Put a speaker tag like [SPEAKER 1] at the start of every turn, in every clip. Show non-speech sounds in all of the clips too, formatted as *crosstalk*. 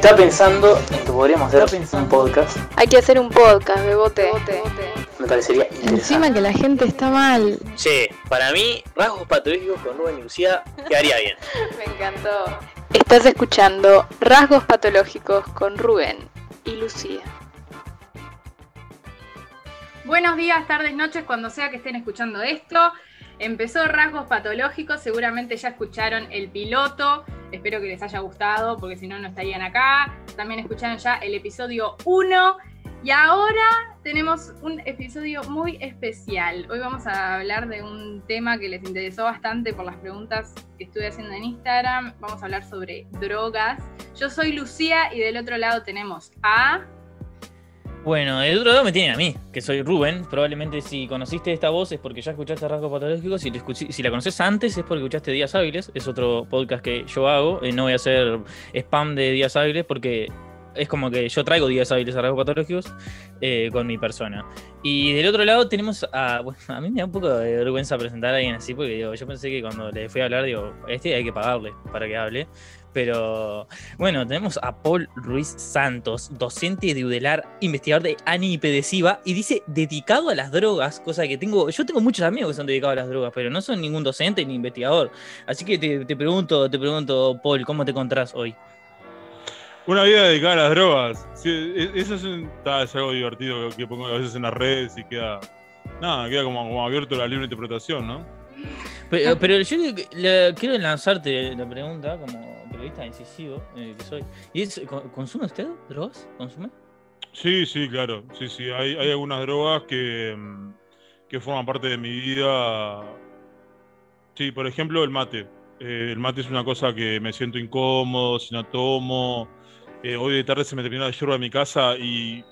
[SPEAKER 1] Estaba pensando en que podríamos hacer un podcast.
[SPEAKER 2] Hay que hacer un podcast, Bebote.
[SPEAKER 1] Me parecería interesante.
[SPEAKER 2] Encima que la gente está mal.
[SPEAKER 3] Sí, para mí, rasgos patológicos con Rubén y Lucía quedaría bien. *laughs*
[SPEAKER 2] Me encantó. Estás escuchando Rasgos Patológicos con Rubén y Lucía.
[SPEAKER 4] Buenos días, tardes, noches, cuando sea que estén escuchando esto. Empezó Rasgos Patológicos, seguramente ya escucharon el piloto. Espero que les haya gustado, porque si no, no estarían acá. También escucharon ya el episodio 1. Y ahora tenemos un episodio muy especial. Hoy vamos a hablar de un tema que les interesó bastante por las preguntas que estuve haciendo en Instagram. Vamos a hablar sobre drogas. Yo soy Lucía y del otro lado tenemos a...
[SPEAKER 3] Bueno, del otro lado me tienen a mí, que soy Rubén. Probablemente si conociste esta voz es porque ya escuchaste Rasgos Patológicos. Si, si la conoces antes es porque escuchaste Días Hábiles. Es otro podcast que yo hago. Eh, no voy a hacer spam de Días Hábiles porque es como que yo traigo días hábiles a rasgos patológicos eh, con mi persona. Y del otro lado tenemos a. *laughs* Bueno, a mí me da un poco de vergüenza presentar a alguien así, porque digo, yo pensé que cuando le fui a hablar, digo, este hay que pagarle para que hable. Pero bueno, tenemos a Paul Ruiz Santos, docente de Udelar, investigador de anipedesiva y dice dedicado a las drogas, cosa que tengo, yo tengo muchos amigos que son dedicados a las drogas, pero no son ningún docente ni investigador. Así que te, te pregunto, te pregunto, Paul, ¿cómo te encontrás hoy?
[SPEAKER 5] Una vida dedicada a las drogas. E, eso es, algo divertido que pongo a veces en las redes y queda. Nada, queda como, abierto la libre interpretación, ¿no?
[SPEAKER 3] Pero, yo quiero lanzarte la pregunta como periodista incisivo eh, soy. ¿Y es, ¿Consume usted drogas? ¿Consume?
[SPEAKER 5] Sí, sí, claro. Sí, sí. Hay, hay algunas drogas que, mm, que forman parte de mi vida. Sí, por ejemplo, el mate. Eh, el mate es una cosa que me siento incómodo si no tomo eh, hoy de tarde se me terminó la yerba en mi casa y,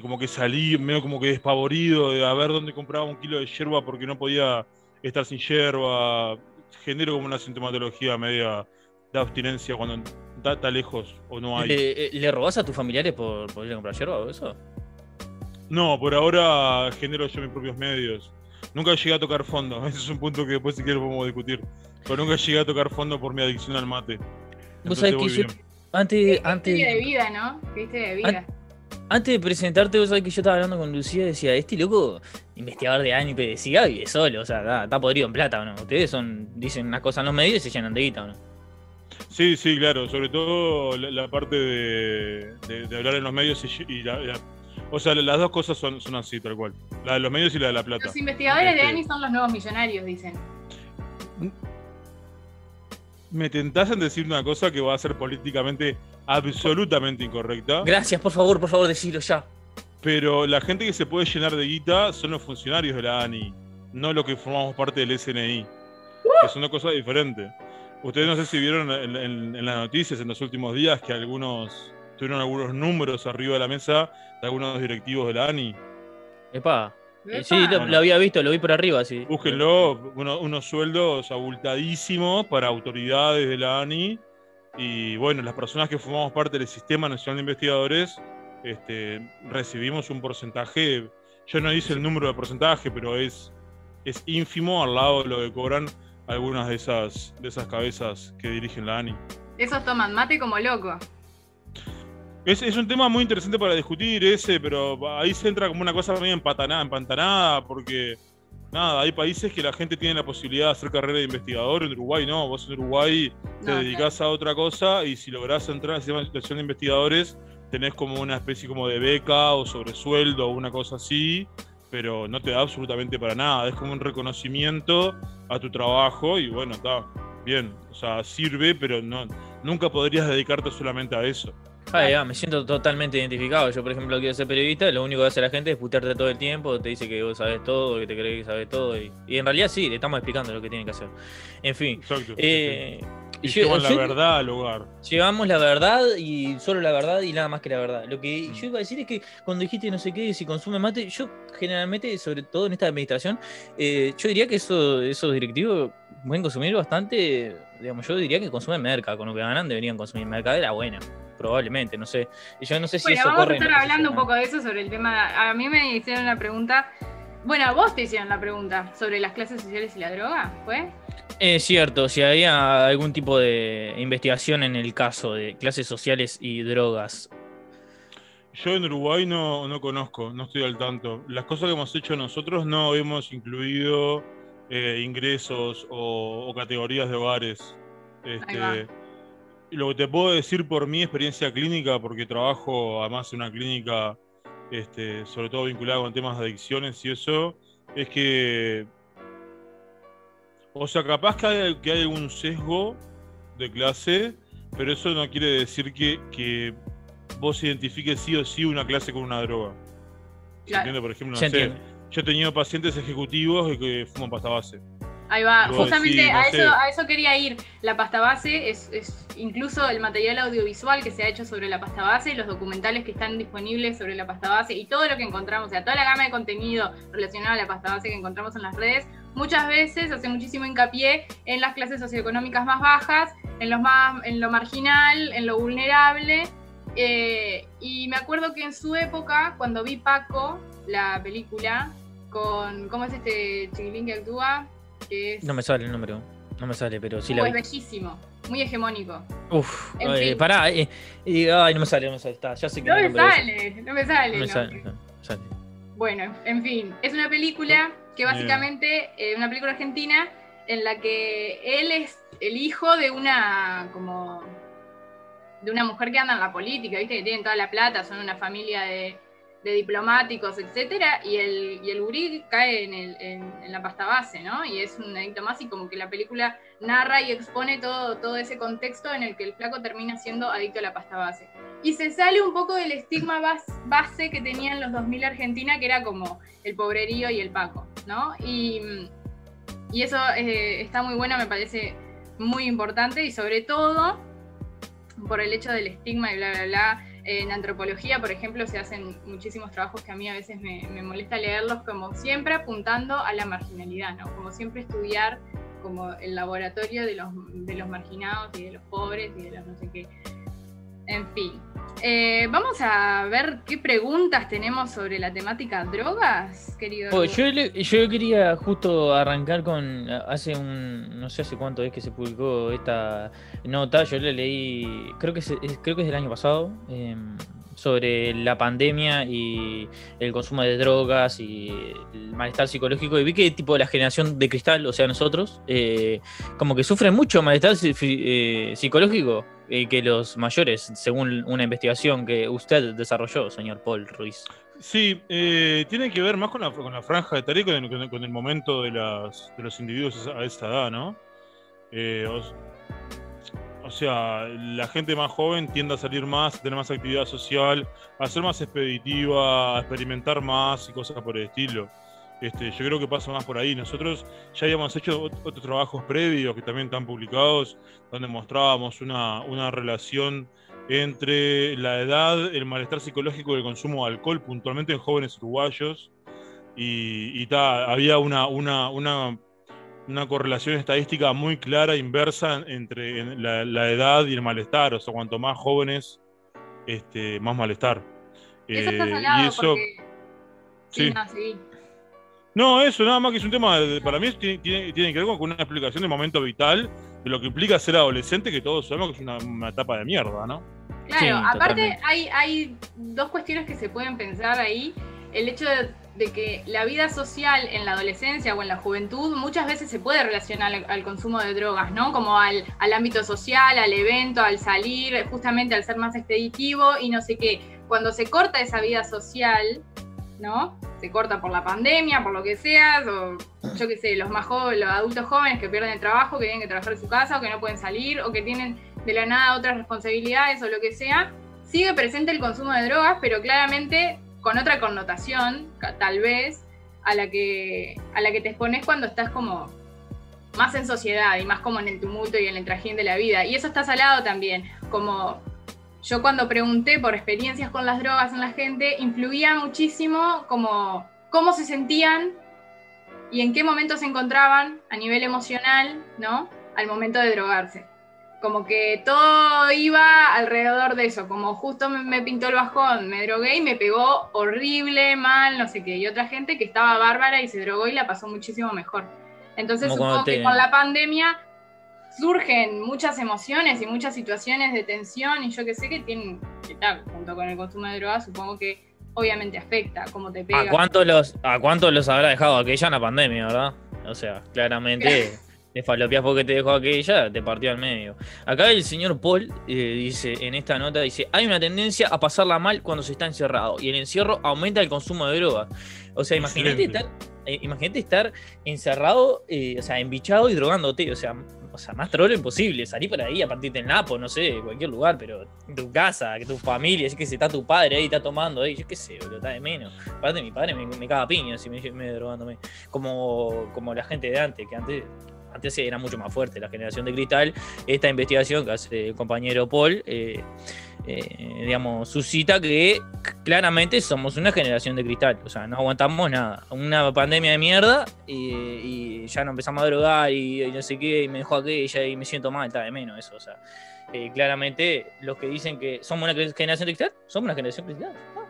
[SPEAKER 5] como que salí medio como que despavorido de a ver dónde compraba un kilo de yerba porque no podía estar sin yerba. Genero como una sintomatología media de abstinencia cuando está, lejos o no hay.
[SPEAKER 3] Eh, ¿Le robás a tus familiares por, ir a comprar yerba o eso?
[SPEAKER 5] No, por ahora genero yo mis propios medios. Nunca llegué a tocar fondo, *laughs* ese es un punto que después si quieres podemos discutir. Pero nunca llegué a tocar fondo por mi adicción al mate.
[SPEAKER 3] Vos sabés que antes, antes,
[SPEAKER 4] de vida, ¿no? de vida.
[SPEAKER 3] Antes de presentarte, vos sabés que yo estaba hablando con Lucía y decía, este loco, investigador de anime, decía, vive solo, o sea, está, podrido en plata, ¿o no? Ustedes son, dicen unas cosas en los medios y se llenan de guita, ¿o no?
[SPEAKER 5] Sí, sí, claro, sobre todo la, parte de, hablar en los medios y, la, o sea, las dos cosas son, son así, tal cual. La de los medios y la de la plata.
[SPEAKER 4] Los investigadores de este anime son los nuevos millonarios, dicen
[SPEAKER 5] me tentás en decir una cosa que va a ser políticamente absolutamente incorrecta.
[SPEAKER 3] Gracias, por favor, por favor, decilo ya.
[SPEAKER 5] Pero la gente que se puede llenar de guita son los funcionarios de la ANI, no los que formamos parte del SNI. Que son una cosa diferente. Ustedes no sé si vieron en, las noticias en los últimos días que algunos tuvieron algunos números arriba de la mesa de algunos directivos de la ANI.
[SPEAKER 3] Epa. Sí, lo, había visto, lo vi por arriba, sí.
[SPEAKER 5] Búsquenlo, unos sueldos abultadísimos para autoridades de la ANI. Y bueno, las personas que formamos parte del Sistema Nacional de Investigadores este, recibimos un porcentaje, yo no hice el número de porcentaje, pero es, es ínfimo al lado de lo que cobran algunas de esas, de esas cabezas que dirigen la ANI.
[SPEAKER 4] Esos toman mate como loco.
[SPEAKER 5] Es, un tema muy interesante para discutir ese, pero ahí se entra como una cosa medio empantanada, empantanada, porque nada, hay países que la gente tiene la posibilidad de hacer carrera de investigador, en Uruguay no, vos en Uruguay te dedicás a otra cosa y si lográs entrar en la situación de investigadores, tenés como una especie como de beca o sobresueldo o una cosa así, pero no te da absolutamente para nada, es como un reconocimiento a tu trabajo y bueno, está bien, o sea, sirve, pero no, nunca podrías dedicarte solamente a eso.
[SPEAKER 3] Ah, me siento totalmente identificado. Yo, por ejemplo, quiero ser periodista, lo único que hace la gente es putearte todo el tiempo, te dice que vos sabes todo, que te crees que sabes todo. Y, en realidad sí, le estamos explicando lo que tienen que hacer. En fin.
[SPEAKER 5] Eh, y llevamos la verdad al lugar.
[SPEAKER 3] Llevamos la verdad y solo la verdad y nada más que la verdad. Lo que mm. yo iba a decir es que cuando dijiste no sé qué, si consume mate, yo generalmente, sobre todo en esta administración, eh, yo diría que eso, esos directivos pueden consumir bastante, digamos, yo diría que consumen merca, con lo que ganan deberían consumir merca de la buena probablemente, no sé. Y yo no sé si
[SPEAKER 4] bueno, vamos a estar hablando un poco de eso sobre el tema. A mí me hicieron una pregunta Bueno, a vos te hicieron la pregunta sobre las clases sociales y la droga, ¿fue?
[SPEAKER 3] Es cierto, si había algún tipo de investigación en el caso de clases sociales y drogas.
[SPEAKER 5] Yo en Uruguay no, no conozco, no estoy al tanto. Las cosas que hemos hecho nosotros no hemos incluido eh, ingresos o, o categorías de hogares. Este, lo que te puedo decir por mi experiencia clínica, porque trabajo además en una clínica, este, sobre todo vinculada con temas de adicciones y eso, es que, o sea, capaz que hay, que hay algún sesgo de clase, pero eso no quiere decir que, que vos identifiques sí o sí una clase con una droga. ¿Se
[SPEAKER 4] Claro.
[SPEAKER 5] entiende? Por ejemplo, no
[SPEAKER 3] Se
[SPEAKER 5] sé,
[SPEAKER 3] entiende.
[SPEAKER 5] yo he tenido pacientes ejecutivos que fuman pasta base.
[SPEAKER 4] Ahí va, justamente
[SPEAKER 5] decís, no
[SPEAKER 4] a,
[SPEAKER 5] sé.
[SPEAKER 4] eso, a eso quería ir. La pasta base es, es incluso el material audiovisual que se ha hecho sobre la pasta base, los documentales que están disponibles sobre la pasta base y todo lo que encontramos, o sea, toda la gama de contenido relacionado a la pasta base que encontramos en las redes, muchas veces hace muchísimo hincapié en las clases socioeconómicas más bajas, en, los más, en lo marginal, en lo vulnerable. eh, y me acuerdo que en su época, cuando vi Paco, la película, con. ¿Cómo es este chiquilín que actúa? Que es,
[SPEAKER 3] No me sale el número. No me sale, pero sí
[SPEAKER 4] Uh,
[SPEAKER 3] la
[SPEAKER 4] es
[SPEAKER 3] vi.
[SPEAKER 4] bellísimo, muy hegemónico.
[SPEAKER 3] Uf,
[SPEAKER 4] En
[SPEAKER 3] eh,
[SPEAKER 4] fin.
[SPEAKER 3] pará. eh, eh, ay, no me sale, no me sale. Está, ya sé que
[SPEAKER 4] No me sale, no me sale.
[SPEAKER 3] No me sale. no, sale.
[SPEAKER 4] Bueno, en fin, es una película que básicamente, eh, una película argentina en la que él es el hijo de una como de una mujer que anda en la política, viste que tienen toda la plata, son una familia de, de diplomáticos, etcétera, y el, y el gurí cae en, el- en- en la pasta base, ¿no? Y es un adicto más y como que la película narra y expone todo, todo ese contexto en el que el flaco termina siendo adicto a la pasta base. Y se sale un poco del estigma bas- base que tenían los 2000 Argentina, que era como el pobrerío y el paco, ¿no? Y, y eso eh, está muy bueno, me parece muy importante y sobre todo por el hecho del estigma y bla, bla, bla. En antropología, por ejemplo, se hacen muchísimos trabajos que a mí a veces me, molesta leerlos, como siempre apuntando a la marginalidad, ¿no? Como siempre estudiar como el laboratorio de los, de los marginados y de los pobres y de los no sé qué. En fin. Eh, vamos a ver qué preguntas tenemos sobre la temática drogas, querido.
[SPEAKER 3] Oh, yo, yo quería justo arrancar con. Hace un. No sé hace cuánto es que se publicó esta nota. Yo le leí. Creo que es, creo que es del año pasado. em, sobre la pandemia y el consumo de drogas y el malestar psicológico. Y vi que tipo la generación de cristal, o sea, nosotros, eh, como que sufren mucho malestar eh, psicológico eh, que los mayores, según una investigación que usted desarrolló, señor Paul Ruiz.
[SPEAKER 5] Sí, eh, tiene que ver más con la, con la franja de con el, con el- momento de, los individuos a esa edad, ¿no? Sea, la gente más joven tiende a salir más, a tener más actividad social, a ser más expeditiva, a experimentar más y cosas por el estilo. Este, yo creo que pasa más por ahí. Nosotros ya habíamos hecho ot- otros trabajos previos que también están publicados, donde mostrábamos una, una relación entre la edad, el malestar psicológico y el consumo de alcohol, puntualmente en jóvenes uruguayos. Y, y ta, había una, una, una, una correlación estadística muy clara, inversa entre en la, la edad y el malestar. O sea, cuanto más jóvenes, este, más malestar.
[SPEAKER 4] Eso está
[SPEAKER 5] Eh,
[SPEAKER 4] salado
[SPEAKER 5] y eso,
[SPEAKER 4] porque... Sí,
[SPEAKER 5] sí.
[SPEAKER 4] no, sí.
[SPEAKER 5] no, eso nada más que es un tema, de- para mí tiene, tiene- tiene que ver con una explicación del momento vital, de lo que implica ser adolescente, que todos sabemos que es una, una etapa de mierda, ¿no?
[SPEAKER 4] Claro,
[SPEAKER 3] Sí,
[SPEAKER 4] aparte hay, hay dos cuestiones que se pueden pensar ahí. El hecho de, que la vida social en la adolescencia o en la juventud muchas veces se puede relacionar al, consumo de drogas, ¿no? Como al, al ámbito social, al evento, al salir, justamente al ser más expeditivo y no sé qué. Cuando se corta esa vida social, ¿no? Se corta por la pandemia, por lo que sea, o yo qué sé, los más jóvenes, los adultos jóvenes que pierden el trabajo, que tienen que trabajar en su casa o que no pueden salir o que tienen de la nada otras responsabilidades o lo que sea, sigue presente el consumo de drogas, pero claramente con otra connotación, tal vez, a la que, a la que te expones cuando estás como más en sociedad y más como en el tumulto y en el trajín de la vida. Y eso está salado también, como yo cuando pregunté por experiencias con las drogas en la gente, influía muchísimo como cómo se sentían y en qué momento se encontraban a nivel emocional, ¿no? Al momento de drogarse. Como que todo iba alrededor de eso, como justo me, me pintó el bajón, me drogué y me pegó horrible, mal, no sé qué, y otra gente que estaba bárbara y se drogó y la pasó muchísimo mejor. Entonces
[SPEAKER 3] Como
[SPEAKER 4] supongo que con la pandemia surgen muchas emociones y muchas situaciones de tensión y yo que sé que tienen, que tal, junto con el consumo de drogas, supongo que obviamente afecta, cómo te pega.
[SPEAKER 3] ¿A cuántos los, a cuántos los habrá dejado aquella en la pandemia, verdad? O sea, claramente *laughs* te falopeás porque te dejó aquella, te partió al medio. Acá el señor Paul eh, dice, en esta nota, dice, hay una tendencia a pasarla mal cuando se está encerrado y el encierro aumenta el consumo de drogas. O sea, imagínate estar, eh, imagínate estar encerrado, eh, o sea, embichado y drogándote, o sea, o sea, más trolo imposible, salí por ahí a partir del Napo, no sé, cualquier lugar, pero en tu casa, que tu familia, así que si está tu padre ahí, está tomando ahí, yo qué sé, boludo, está de menos. Aparte mi padre me, me caga piña si me, me drogándome. Como, como la gente de antes, que antes, antes era mucho más fuerte, la generación de cristal. Esta investigación que hace el compañero Paul, eh, eh, digamos, suscita que claramente somos una generación de cristal. O sea, no aguantamos nada. Una pandemia de mierda y, ya no empezamos a drogar y, y no sé qué, y me dejó aquella y me siento mal, está de menos eso. O sea, eh, claramente los que dicen que somos una generación de cristal, somos una generación de cristal. Ah,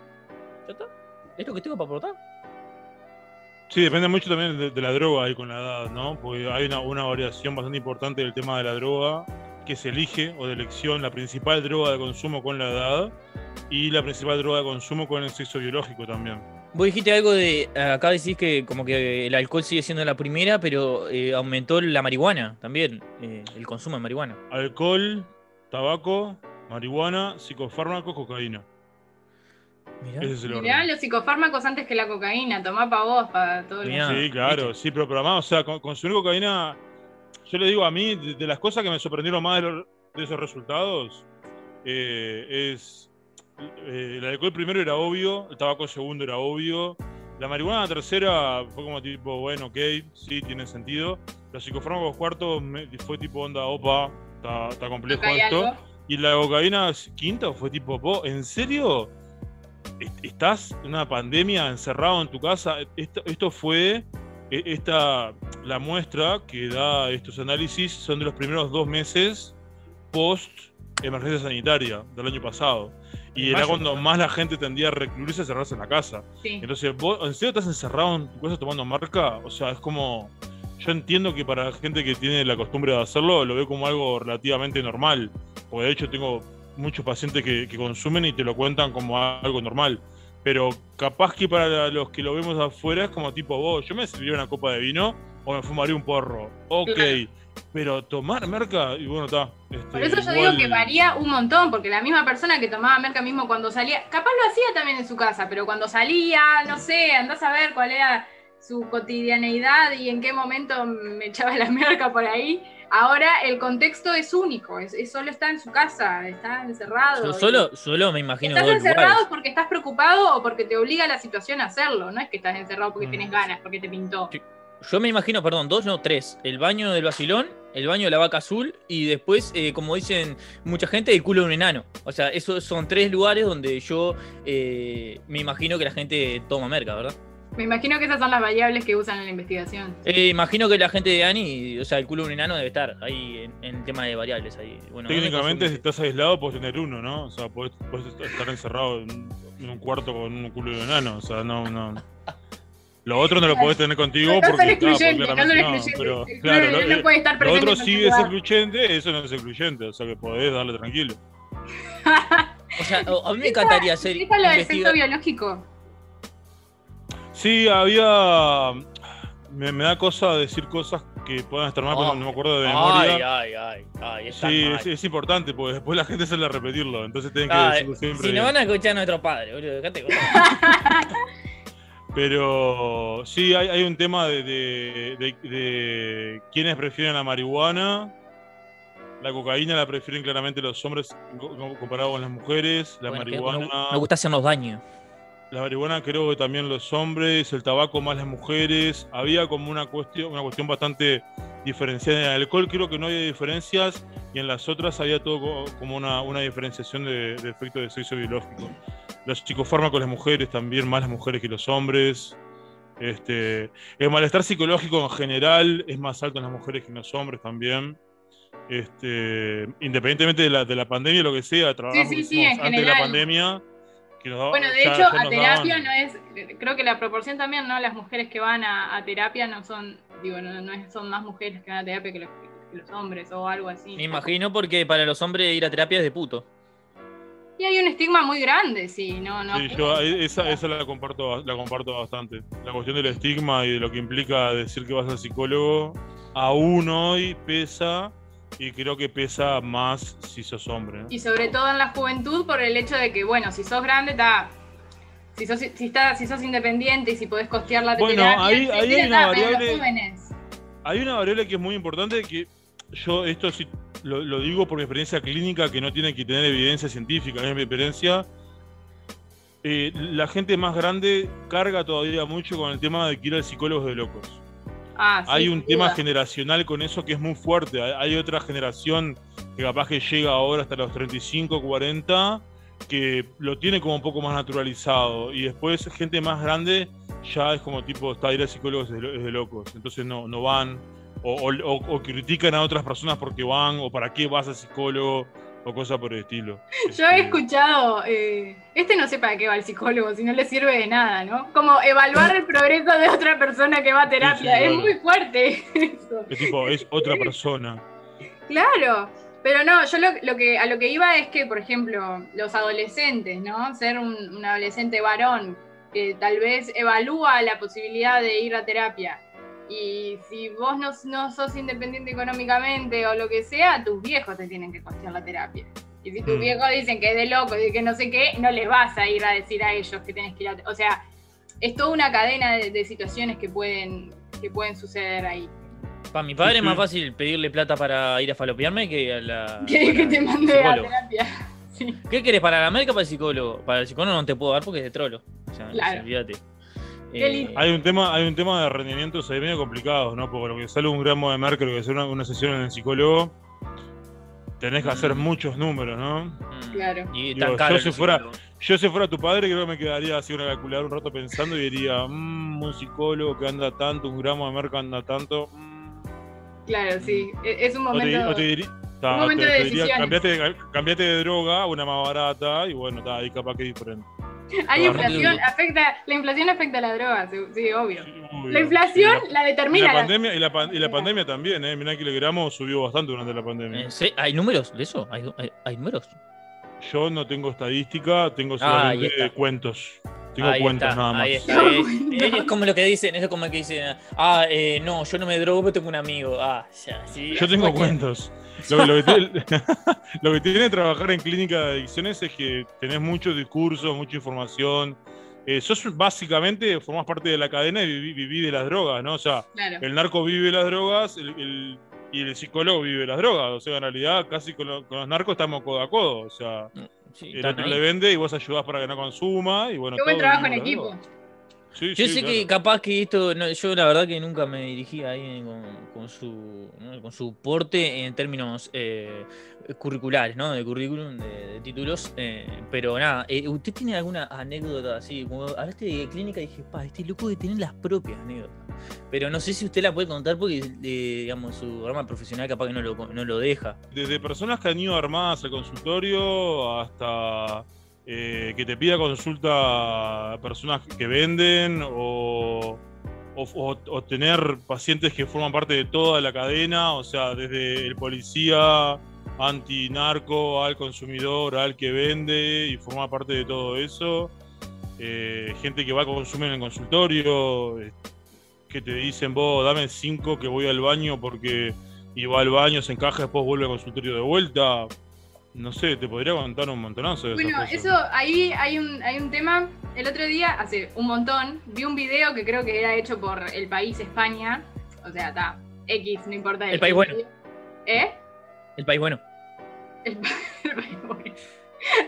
[SPEAKER 3] ya está. Es lo que tengo para aportar.
[SPEAKER 5] Sí, depende mucho también de, de la droga ahí con la edad, ¿no? Porque hay una, una variación bastante importante del tema de la droga que se elige o de elección, la principal droga de consumo con la edad y la principal droga de consumo con el sexo biológico también.
[SPEAKER 3] Vos dijiste algo de. Acá decís que como que el alcohol sigue siendo la primera, pero eh, aumentó la marihuana también, eh, el consumo de marihuana.
[SPEAKER 5] Alcohol, tabaco, marihuana, psicofármacos, cocaína.
[SPEAKER 3] Mirá.
[SPEAKER 5] Ese es el
[SPEAKER 4] Mirá
[SPEAKER 5] orden.
[SPEAKER 4] los psicofármacos antes que la cocaína, tomá pa' vos, para todo el mundo.
[SPEAKER 5] Sí, claro, sí, pero, además, o sea, con- consumir cocaína, yo le digo a mí, de, de las cosas que me sorprendieron más de, los- de esos resultados, eh, es eh, el alcohol primero era obvio, el tabaco segundo era obvio, la marihuana tercera fue como tipo, bueno, ok, sí, tiene sentido, los psicofármacos cuartos me- fue tipo onda, opa, está, está complejo esto,
[SPEAKER 4] algo.
[SPEAKER 5] y la cocaína quinta fue tipo, "Po, ¿en serio? ¿Est- ¿Estás en una pandemia encerrado en tu casa? Esto, esto fue e- esta, la muestra que da estos análisis son de los primeros dos meses post emergencia sanitaria del año pasado. Y era
[SPEAKER 3] mayo,
[SPEAKER 5] cuando
[SPEAKER 3] ¿no?
[SPEAKER 5] más la gente tendía a recluirse, a cerrarse en la casa.
[SPEAKER 4] Sí.
[SPEAKER 5] Entonces, ¿vos en serio estás encerrado en tu casa tomando marca? O sea, es como. Yo entiendo que para la gente que tiene la costumbre de hacerlo, lo veo como algo relativamente normal. Porque de hecho tengo muchos pacientes que, que consumen y te lo cuentan como algo normal. Pero capaz que para los que lo vemos afuera es como tipo, vos, yo me serviría una copa de vino o me fumaría un porro. Ok.
[SPEAKER 4] Claro.
[SPEAKER 5] Pero tomar merca, y bueno, está. este,
[SPEAKER 4] Por eso yo
[SPEAKER 5] igual-
[SPEAKER 4] digo que varía un montón, porque la misma persona que tomaba merca mismo cuando salía, capaz lo hacía también en su casa, pero cuando salía, no sé, andás a ver cuál era su cotidianeidad y en qué momento me echaba la merca por ahí. Ahora el contexto es único, es, es- solo está en su casa, está encerrado.
[SPEAKER 3] Yo solo, solo me imagino
[SPEAKER 4] Estás encerrado
[SPEAKER 3] lugares.
[SPEAKER 4] porque estás preocupado o porque te obliga la situación a hacerlo, no es que estás encerrado porque
[SPEAKER 3] Mm.
[SPEAKER 4] tenés ganas, porque te pintó.
[SPEAKER 3] Yo me imagino, perdón, dos, no, tres. El baño del vacilón, el baño de la vaca azul y después, eh, como dicen mucha gente, el culo de un enano. O sea, esos son tres lugares donde yo eh, me imagino que la gente toma merca, ¿verdad?
[SPEAKER 4] Me imagino que esas son las variables que usan en la investigación.
[SPEAKER 3] Eh, imagino que la gente de Ani, o sea, el culo de un enano debe estar ahí en, en el tema de variables. Ahí. Bueno,
[SPEAKER 5] Técnicamente, si
[SPEAKER 3] ¿dónde
[SPEAKER 5] estás aislado, puedes tener uno, ¿no? O sea, puedes, puedes estar encerrado en, en un cuarto con un culo de enano. O sea, no, no. Lo otro no lo podés tener contigo
[SPEAKER 4] No
[SPEAKER 5] porque, claro, porque
[SPEAKER 4] no
[SPEAKER 5] no, pero
[SPEAKER 4] El
[SPEAKER 5] claro, lo,
[SPEAKER 4] enano puede estar
[SPEAKER 5] lo
[SPEAKER 4] presente
[SPEAKER 5] otro
[SPEAKER 4] en
[SPEAKER 5] sí es excluyente, eso no es excluyente, o sea que podés darle tranquilo.
[SPEAKER 3] O sea, a mí me encantaría hacer
[SPEAKER 4] Explica lo del sexo biológico.
[SPEAKER 5] Sí, había. Me, me da cosa decir cosas que puedan estar mal,
[SPEAKER 3] Oh.
[SPEAKER 5] no me acuerdo de
[SPEAKER 3] Ay,
[SPEAKER 5] memoria.
[SPEAKER 3] ay, ay, ay, tan
[SPEAKER 5] sí, es, es importante, porque después la gente sale a repetirlo, entonces tienen que
[SPEAKER 3] Ay,
[SPEAKER 5] decirlo siempre.
[SPEAKER 3] si nos van a escuchar a nuestro padre, boludo, dejate. *laughs*
[SPEAKER 5] Pero sí, hay, hay un tema de, de, de- de quienes prefieren la marihuana. La cocaína la prefieren claramente los hombres co- co- comparado con las mujeres. La
[SPEAKER 3] Bueno,
[SPEAKER 5] marihuana.
[SPEAKER 3] no- Me gusta hacernos daño.
[SPEAKER 5] La marihuana creo que también los hombres, el tabaco más las mujeres. Había como una cuestión, una cuestión bastante diferenciada. En el alcohol creo que no había diferencias y en las otras había todo co- como una, una diferenciación de, de efecto de sexo biológico. Los psicofármacos las mujeres también, más las mujeres que los hombres. Este, el malestar psicológico en general es más alto en las mujeres que en los hombres también. este, independientemente de la, de la pandemia lo que sea, trabajamos
[SPEAKER 4] sí,
[SPEAKER 5] antes de la pandemia.
[SPEAKER 4] Bueno, de hecho, a terapia
[SPEAKER 5] daban-
[SPEAKER 4] no es, creo que la proporción también, ¿no? Las mujeres que van a, a terapia no son, digo, no, no es- son más mujeres que van a terapia que los, que los hombres o algo así.
[SPEAKER 3] Me imagino porque para los hombres ir a terapia es de puto.
[SPEAKER 4] Y hay un estigma muy grande, sí, no, no.
[SPEAKER 5] Sí, yo esa, esa la comparto la comparto bastante. La cuestión del estigma y de lo que implica decir que vas al psicólogo, aún hoy pesa y creo que pesa más si sos hombre.
[SPEAKER 4] Y sobre todo en la juventud por el hecho de que, bueno, si sos grande, está... Si sos, si, está, si sos independiente y si podés costear la
[SPEAKER 5] Bueno,
[SPEAKER 4] terapia,
[SPEAKER 5] ahí- ahí hay una variable-. Hay una variable que es muy importante que yo esto sí lo, lo digo por mi experiencia clínica que no tiene que tener evidencia científica, es mi experiencia. Eh, la gente más grande carga todavía mucho con el tema de que ir al psicólogo de locos.
[SPEAKER 4] Ah, sí,
[SPEAKER 5] hay un tema
[SPEAKER 4] duda.
[SPEAKER 5] generacional con eso que es muy fuerte. Hay, otra generación que capaz que llega ahora hasta los 35, 40, que lo tiene como un poco más naturalizado. Y después gente más grande ya es como tipo, está ir al psicólogo es de, locos. Entonces no, no van. O, o- o- o critican a otras personas porque van, o para qué vas al psicólogo, o cosas por el estilo. *laughs*
[SPEAKER 4] Yo he
[SPEAKER 5] Este,
[SPEAKER 4] escuchado, eh, este no sé para qué va el psicólogo, si no le sirve de nada, ¿no? Como evaluar el progreso de otra persona que va a terapia,
[SPEAKER 5] sí,
[SPEAKER 4] es
[SPEAKER 5] claro.
[SPEAKER 4] muy fuerte *laughs* eso.
[SPEAKER 5] Es tipo, es otra persona.
[SPEAKER 4] Claro, pero no, yo lo, lo que, a lo que iba es que, por ejemplo, los adolescentes, ¿no? Ser un, un adolescente varón que tal vez evalúa la posibilidad de ir a terapia. Y si vos no, no sos independiente económicamente o lo que sea, tus viejos te tienen que costear la terapia. Y si tus
[SPEAKER 5] Mm.
[SPEAKER 4] viejos dicen que es de loco y que no sé qué, no les vas a ir a decir a ellos que tenés que ir a... O sea, es toda una cadena de, de situaciones que pueden, que pueden suceder ahí.
[SPEAKER 3] Para mi padre
[SPEAKER 5] Sí,
[SPEAKER 3] es más fácil pedirle plata para ir a falopearme que a la. *laughs*
[SPEAKER 4] Que, que te mande a terapia. *laughs* Sí.
[SPEAKER 3] ¿Qué querés para la médica o para el psicólogo? Para el psicólogo no te puedo dar porque es de trolo. O sea,
[SPEAKER 4] Claro.
[SPEAKER 3] olvídate. Eh.
[SPEAKER 5] Hay un tema, hay un tema de rendimientos ahí medio complicados, ¿no? Porque lo que sale un gramo de merca, lo que sale una, una sesión en el psicólogo, tenés que hacer
[SPEAKER 3] Mm.
[SPEAKER 5] muchos números, ¿no?
[SPEAKER 3] mm,
[SPEAKER 4] Claro.
[SPEAKER 3] Y
[SPEAKER 5] Digo,
[SPEAKER 3] tan caro.
[SPEAKER 5] yo si fuera-
[SPEAKER 3] psicólogo.
[SPEAKER 5] Yo si fuera tu padre, creo que me quedaría así una calculadora un rato pensando y diría, mmm, un psicólogo que anda tanto, un gramo de merca anda tanto. mm".
[SPEAKER 4] Claro, sí. E- Es un
[SPEAKER 5] O te,
[SPEAKER 4] momento.
[SPEAKER 5] o te diri- ta,
[SPEAKER 4] un momento
[SPEAKER 5] te-
[SPEAKER 4] de
[SPEAKER 5] te diría, cambiate, cambiate de droga, una más barata, y bueno, ta, ahí capaz que es diferente.
[SPEAKER 4] Hay inflación, afecta, la inflación afecta a la droga, sí, sí, obvio.
[SPEAKER 5] Sí, obvio.
[SPEAKER 4] La inflación la
[SPEAKER 5] la, y
[SPEAKER 4] determina.
[SPEAKER 5] la
[SPEAKER 4] la-
[SPEAKER 5] pandemia, y la, pan- y la pandemia también, ¿eh? Mirá que el gramo subió bastante durante la pandemia.
[SPEAKER 3] ¿En serio? ¿Hay números de eso? ¿Hay, hay- hay números?
[SPEAKER 5] Yo no tengo estadística, tengo
[SPEAKER 3] Ah,
[SPEAKER 5] solamente
[SPEAKER 3] está.
[SPEAKER 5] cuentos. Tengo
[SPEAKER 3] Ahí
[SPEAKER 5] cuentos
[SPEAKER 3] está,
[SPEAKER 5] nada más.
[SPEAKER 3] ahí está. Eh, *laughs* eh, es como lo que dicen, es como el que dicen, ah, eh, no, yo no me drogo, pero tengo un amigo. Ah, ya, sí.
[SPEAKER 5] Yo tengo
[SPEAKER 3] cualquier-
[SPEAKER 5] cuentos. Lo, que- lo que tiene, *laughs* lo que tiene trabajar en clínica de adicciones es que tenés muchos discursos, mucha información. Eh, sos básicamente, formás parte de la cadena y viví, viví de las drogas, ¿no? O sea,
[SPEAKER 4] Claro.
[SPEAKER 5] el narco vive las drogas el- el- y el psicólogo vive las drogas. O sea, en realidad casi con, lo- con los narcos estamos codo a codo. O sea,
[SPEAKER 3] Sí,
[SPEAKER 5] el otro
[SPEAKER 3] ahí.
[SPEAKER 5] le vende y vos ayudás para que no consuma. Y bueno,
[SPEAKER 4] Qué buen trabajo en equipo.
[SPEAKER 5] drogas. Sí,
[SPEAKER 3] Yo
[SPEAKER 5] sí,
[SPEAKER 3] sé
[SPEAKER 5] claro.
[SPEAKER 3] que capaz que esto, no, yo la verdad que nunca me dirigí ahí con, con su ¿no? con su porte en términos eh, curriculares, ¿no? De currículum, de, de títulos, eh, pero nada, eh, ¿usted tiene alguna anécdota así? Como hablaste de clínica y dije, pa, este loco de tener las propias anécdotas. Pero no sé si usted la puede contar porque, digamos, su rama profesional capaz que no lo, no lo deja.
[SPEAKER 5] Desde personas que han ido armadas al consultorio hasta eh, que te pida consulta a personas que venden o, o- tener pacientes que forman parte de toda la cadena, o sea, desde el policía antinarco al consumidor, al que vende y forma parte de todo eso. Eh, gente que va a consumir en el consultorio, eh, que te dicen vos, dame cinco que voy al baño porque y va al baño, se encaja, después vuelve al consultorio de vuelta. No sé, te podría contar un montonazo de
[SPEAKER 4] Bueno,
[SPEAKER 5] esas cosas.
[SPEAKER 4] eso, ahí hay un, hay un tema. El otro día, hace un montón, vi un video que creo que era hecho por el país España. O sea, está, X, no importa.
[SPEAKER 3] El país bueno.
[SPEAKER 4] ¿Eh?
[SPEAKER 3] El país bueno.
[SPEAKER 4] El, pa- *laughs* el país bueno.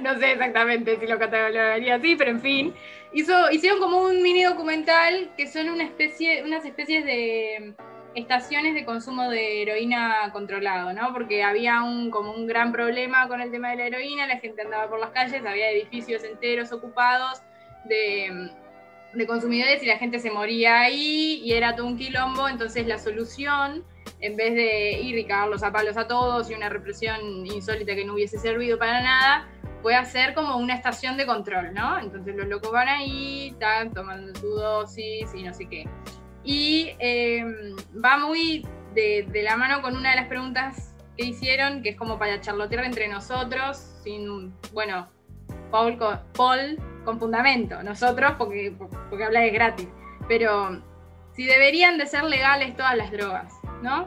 [SPEAKER 4] No sé exactamente si lo catalogaría así, pero en fin. Hizo, hicieron como un mini documental que son una especie, unas especies de estaciones de consumo de heroína controlado, ¿no? Porque había un, como un gran problema con el tema de la heroína, la gente andaba por las calles, había edificios enteros ocupados de, de consumidores y la gente se moría ahí y era todo un quilombo, entonces la solución en vez de ir y cagarlos a palos a todos y una represión insólita que no hubiese servido para nada, puede hacer como una estación de control, ¿no? Entonces los locos van ahí, están tomando su dosis y no sé qué. Y em, va muy de, la mano con una de las preguntas que hicieron, que es como para charlotear entre nosotros, sin, bueno, Paul con, Paul con fundamento, nosotros porque, porque habla de gratis, pero si deberían de ser legales todas las drogas, ¿no?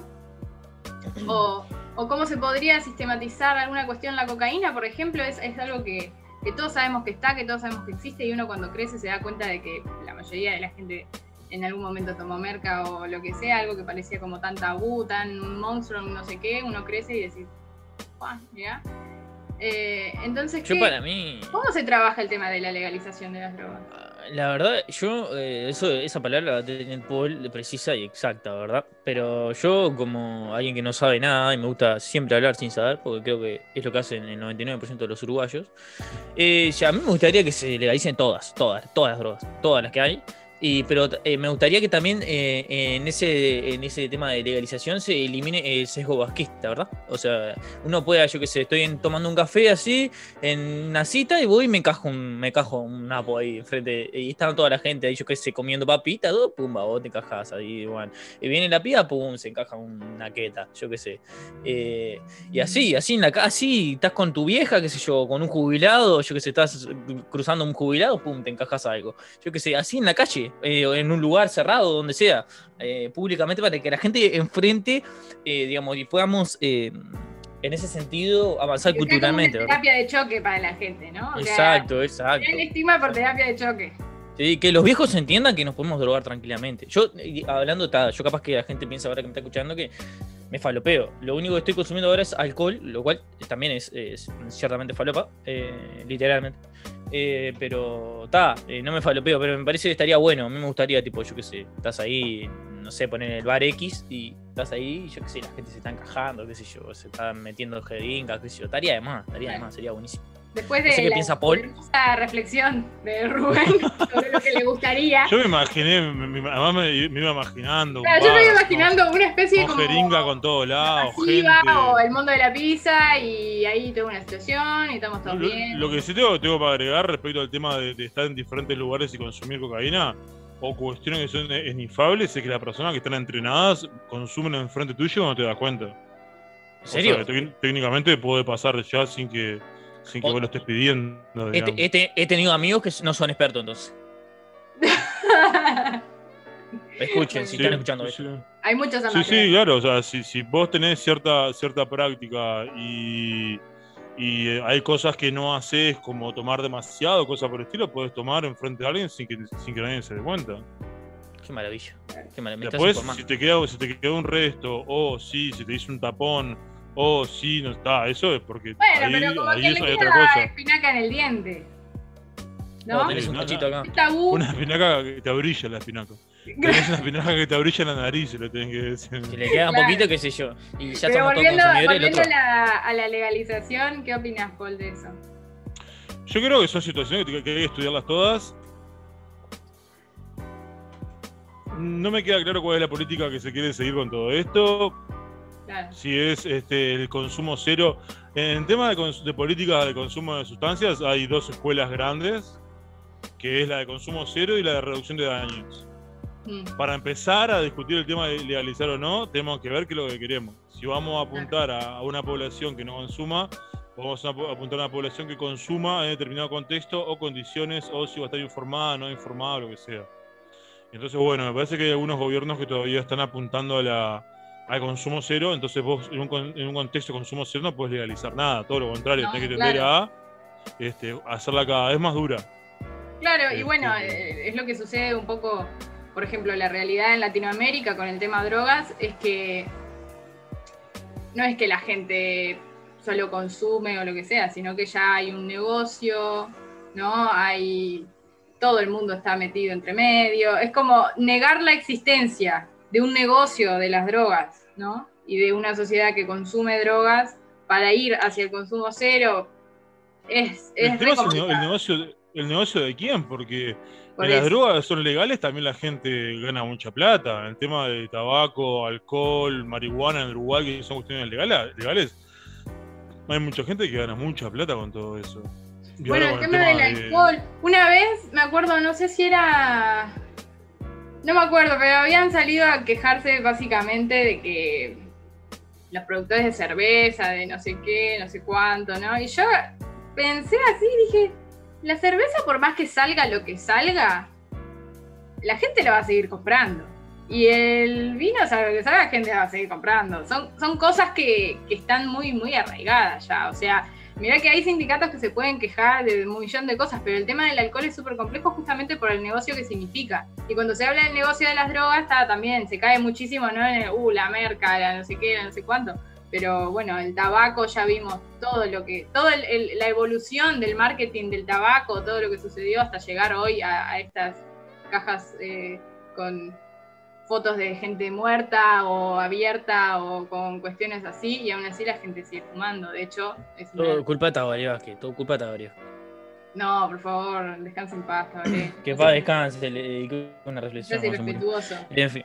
[SPEAKER 4] O, cómo se podría sistematizar alguna cuestión la cocaína, por ejemplo, es, algo que, todos sabemos que está, que todos sabemos que existe y uno cuando crece se da cuenta de que la mayoría de la gente en algún momento tomó merca o lo que sea, algo que parecía como tan tabú, tan un monstruo, no sé qué, uno crece y decís, ¿ya? Eh, entonces,
[SPEAKER 3] yo para mí...
[SPEAKER 4] ¿cómo se trabaja el tema de la legalización de las drogas?
[SPEAKER 3] Ah, la verdad, yo, eh, eso, esa palabra la tener Paul precisa y exacta, ¿verdad? Pero yo, como alguien que no sabe nada y me gusta siempre hablar sin saber, porque creo que es lo que hacen el 99% de los uruguayos, eh, a mí me gustaría que se legalicen todas, todas, todas las drogas, todas las que hay. Y, pero eh, me gustaría que también eh, en, ese, en ese tema de legalización se elimine el sesgo vasquista, ¿verdad? O sea, uno puede, yo que sé, estoy tomando un café así, en una cita, y voy y me cajo un, me cajo un napo ahí enfrente, y está toda la gente ahí, yo que sé, comiendo papita, todo, pumba, vos te encajas ahí, bueno. Y viene la piba, pum, se encaja una queta, yo que sé. Eh, y así, así en la así, estás con tu vieja, qué sé yo, con un jubilado, yo que sé, estás cruzando un jubilado, pum, te encajas algo. Yo que sé, así en la calle eh, en un lugar cerrado, donde sea, eh, públicamente, para que la gente enfrente, eh, digamos, y podamos en ese sentido avanzar culturalmente.
[SPEAKER 4] Una terapia de choque para la gente, ¿no?
[SPEAKER 3] exacto, exacto.
[SPEAKER 4] El por terapia de choque.
[SPEAKER 3] Sí, que los viejos entiendan que nos podemos drogar tranquilamente. Yo, hablando, yo capaz que la gente piensa ahora que me está escuchando que me falopeo. Lo único que estoy consumiendo ahora es alcohol, lo cual también es, ciertamente falopa, literalmente. Eh, pero está, eh, no me falopeo, pero me parece que estaría bueno. A mí me gustaría, tipo, yo qué sé, estás ahí, no sé, poner el bar X y estás ahí, y yo qué sé, la gente se está encajando, qué sé yo, se están metiendo jeringas, qué sé yo. Estaría de más, estaría de más, sería buenísimo.
[SPEAKER 4] Después de
[SPEAKER 3] qué piensa Paul.
[SPEAKER 4] reflexión de Rubén *laughs* sobre lo que le gustaría.
[SPEAKER 5] Yo me imaginé, además me, iba imaginando.
[SPEAKER 4] Claro, yo me iba imaginando una especie de.
[SPEAKER 5] Jeringa con todos lados, gente.
[SPEAKER 4] O el mundo de la pizza, y ahí tengo una situación y estamos todos bien.
[SPEAKER 5] Lo que sí tengo, tengo para agregar respecto al tema de, estar en diferentes lugares y consumir cocaína, o cuestiones que son esnifables, es que las personas que están entrenadas consumen enfrente tuyo cuando te das cuenta.
[SPEAKER 3] ¿En serio?
[SPEAKER 5] técnicamente puede pasar ya sin que sin que vos lo estés pidiendo.
[SPEAKER 3] He, tenido amigos que no son expertos entonces. *laughs* Escuchen, si están escuchando
[SPEAKER 4] esto. Hay muchos
[SPEAKER 5] Sí, sí, claro. O sea, si, si vos tenés cierta, cierta práctica y, y hay cosas que no haces, como tomar demasiado, cosas por el estilo, puedes tomar enfrente de alguien sin que, sin que nadie se dé cuenta.
[SPEAKER 3] Qué maravilla. Qué
[SPEAKER 5] Después, si te, queda, si te quedó un resto, o si, si te hizo un tapón, oh, sí, no está, eso es porque
[SPEAKER 4] bueno, ahí, pero como ahí que le otra cosa. espinaca en el diente. ¿No?
[SPEAKER 3] Oh, tenés un cachito acá.
[SPEAKER 5] Una espinaca que te abrilla la espinaca. Tenés una espinaca que te abrilla la nariz, se lo tenés que decir.
[SPEAKER 3] Que le queda un poquito, qué sé yo. Y ya
[SPEAKER 4] Pero volviendo, volviendo a, la, a la legalización, ¿qué opinas, Paul, de eso?
[SPEAKER 5] Yo creo que son situaciones que, hay que estudiarlas todas. No me queda claro cuál es la política que se quiere seguir con todo esto. Si es este, el consumo cero. En tema de, de política de consumo de sustancias, hay dos escuelas grandes, que es la de consumo cero y la de reducción de daños. Mm. Para empezar a discutir el tema de legalizar o no, tenemos que ver qué es lo que queremos. Si vamos a apuntar a, una población que no consuma, vamos a apuntar a una población que consuma en determinado contexto o condiciones, o si va a estar informada, no informada, lo que sea. Entonces, bueno, me parece que hay algunos gobiernos que todavía están apuntando a la, al consumo cero, entonces vos en un, contexto de consumo cero no puedes legalizar nada, todo lo contrario, tenés que tender a este, hacerla cada vez más dura.
[SPEAKER 4] Claro, y este, bueno, eh, es lo que sucede un poco, por ejemplo, la realidad en Latinoamérica con el tema drogas, es que no es que la gente solo consume o lo que sea, sino que ya hay un negocio, ¿no? Hay. Todo el mundo está metido entre medio. Es como negar la existencia de un negocio de las drogas, ¿no? Y de una sociedad que consume drogas para ir hacia el consumo cero. Es,
[SPEAKER 5] el, es el, negocio, el negocio de quién, porque
[SPEAKER 4] Por
[SPEAKER 5] en las drogas son legales, también la gente gana mucha plata. En el tema de tabaco, alcohol, marihuana en Uruguay, que son cuestiones legales, legales hay mucha gente que gana mucha plata con todo eso. Y
[SPEAKER 4] Bueno, el tema del
[SPEAKER 5] de-
[SPEAKER 4] alcohol. Una vez, me acuerdo, no sé si era. No me acuerdo, pero habían salido a quejarse básicamente de que los productores de cerveza, de no sé qué, no sé cuánto, ¿no? Y yo pensé así, dije, la cerveza por más que salga lo que salga, la gente la va a seguir comprando. Y el vino, salga lo que salga, la gente la va a seguir comprando. Son, son cosas que, que están muy, muy arraigadas ya. O sea, Mirá que hay sindicatos que se pueden quejar de un millón de cosas, pero el tema del alcohol es súper complejo justamente por el negocio que significa. Y cuando se habla del negocio de las drogas, también, se cae muchísimo, ¿no? En el, uh, la merca, la no sé qué, la no sé cuánto. Pero bueno, el tabaco ya vimos todo lo que, toda la evolución del marketing del tabaco, todo lo que sucedió hasta llegar hoy a, a estas cajas eh, con fotos de gente muerta o abierta o con cuestiones así y aún así la gente sigue fumando. De hecho, es una-
[SPEAKER 3] Todo culpa de Tabaré Vázquez, todo culpa de Tabaré.
[SPEAKER 4] No, por favor, descansa en paz, Tabaré. *clears throat*
[SPEAKER 3] Que paz descanse, le dediqué una reflexión.
[SPEAKER 4] irrespetuoso.
[SPEAKER 3] En fin.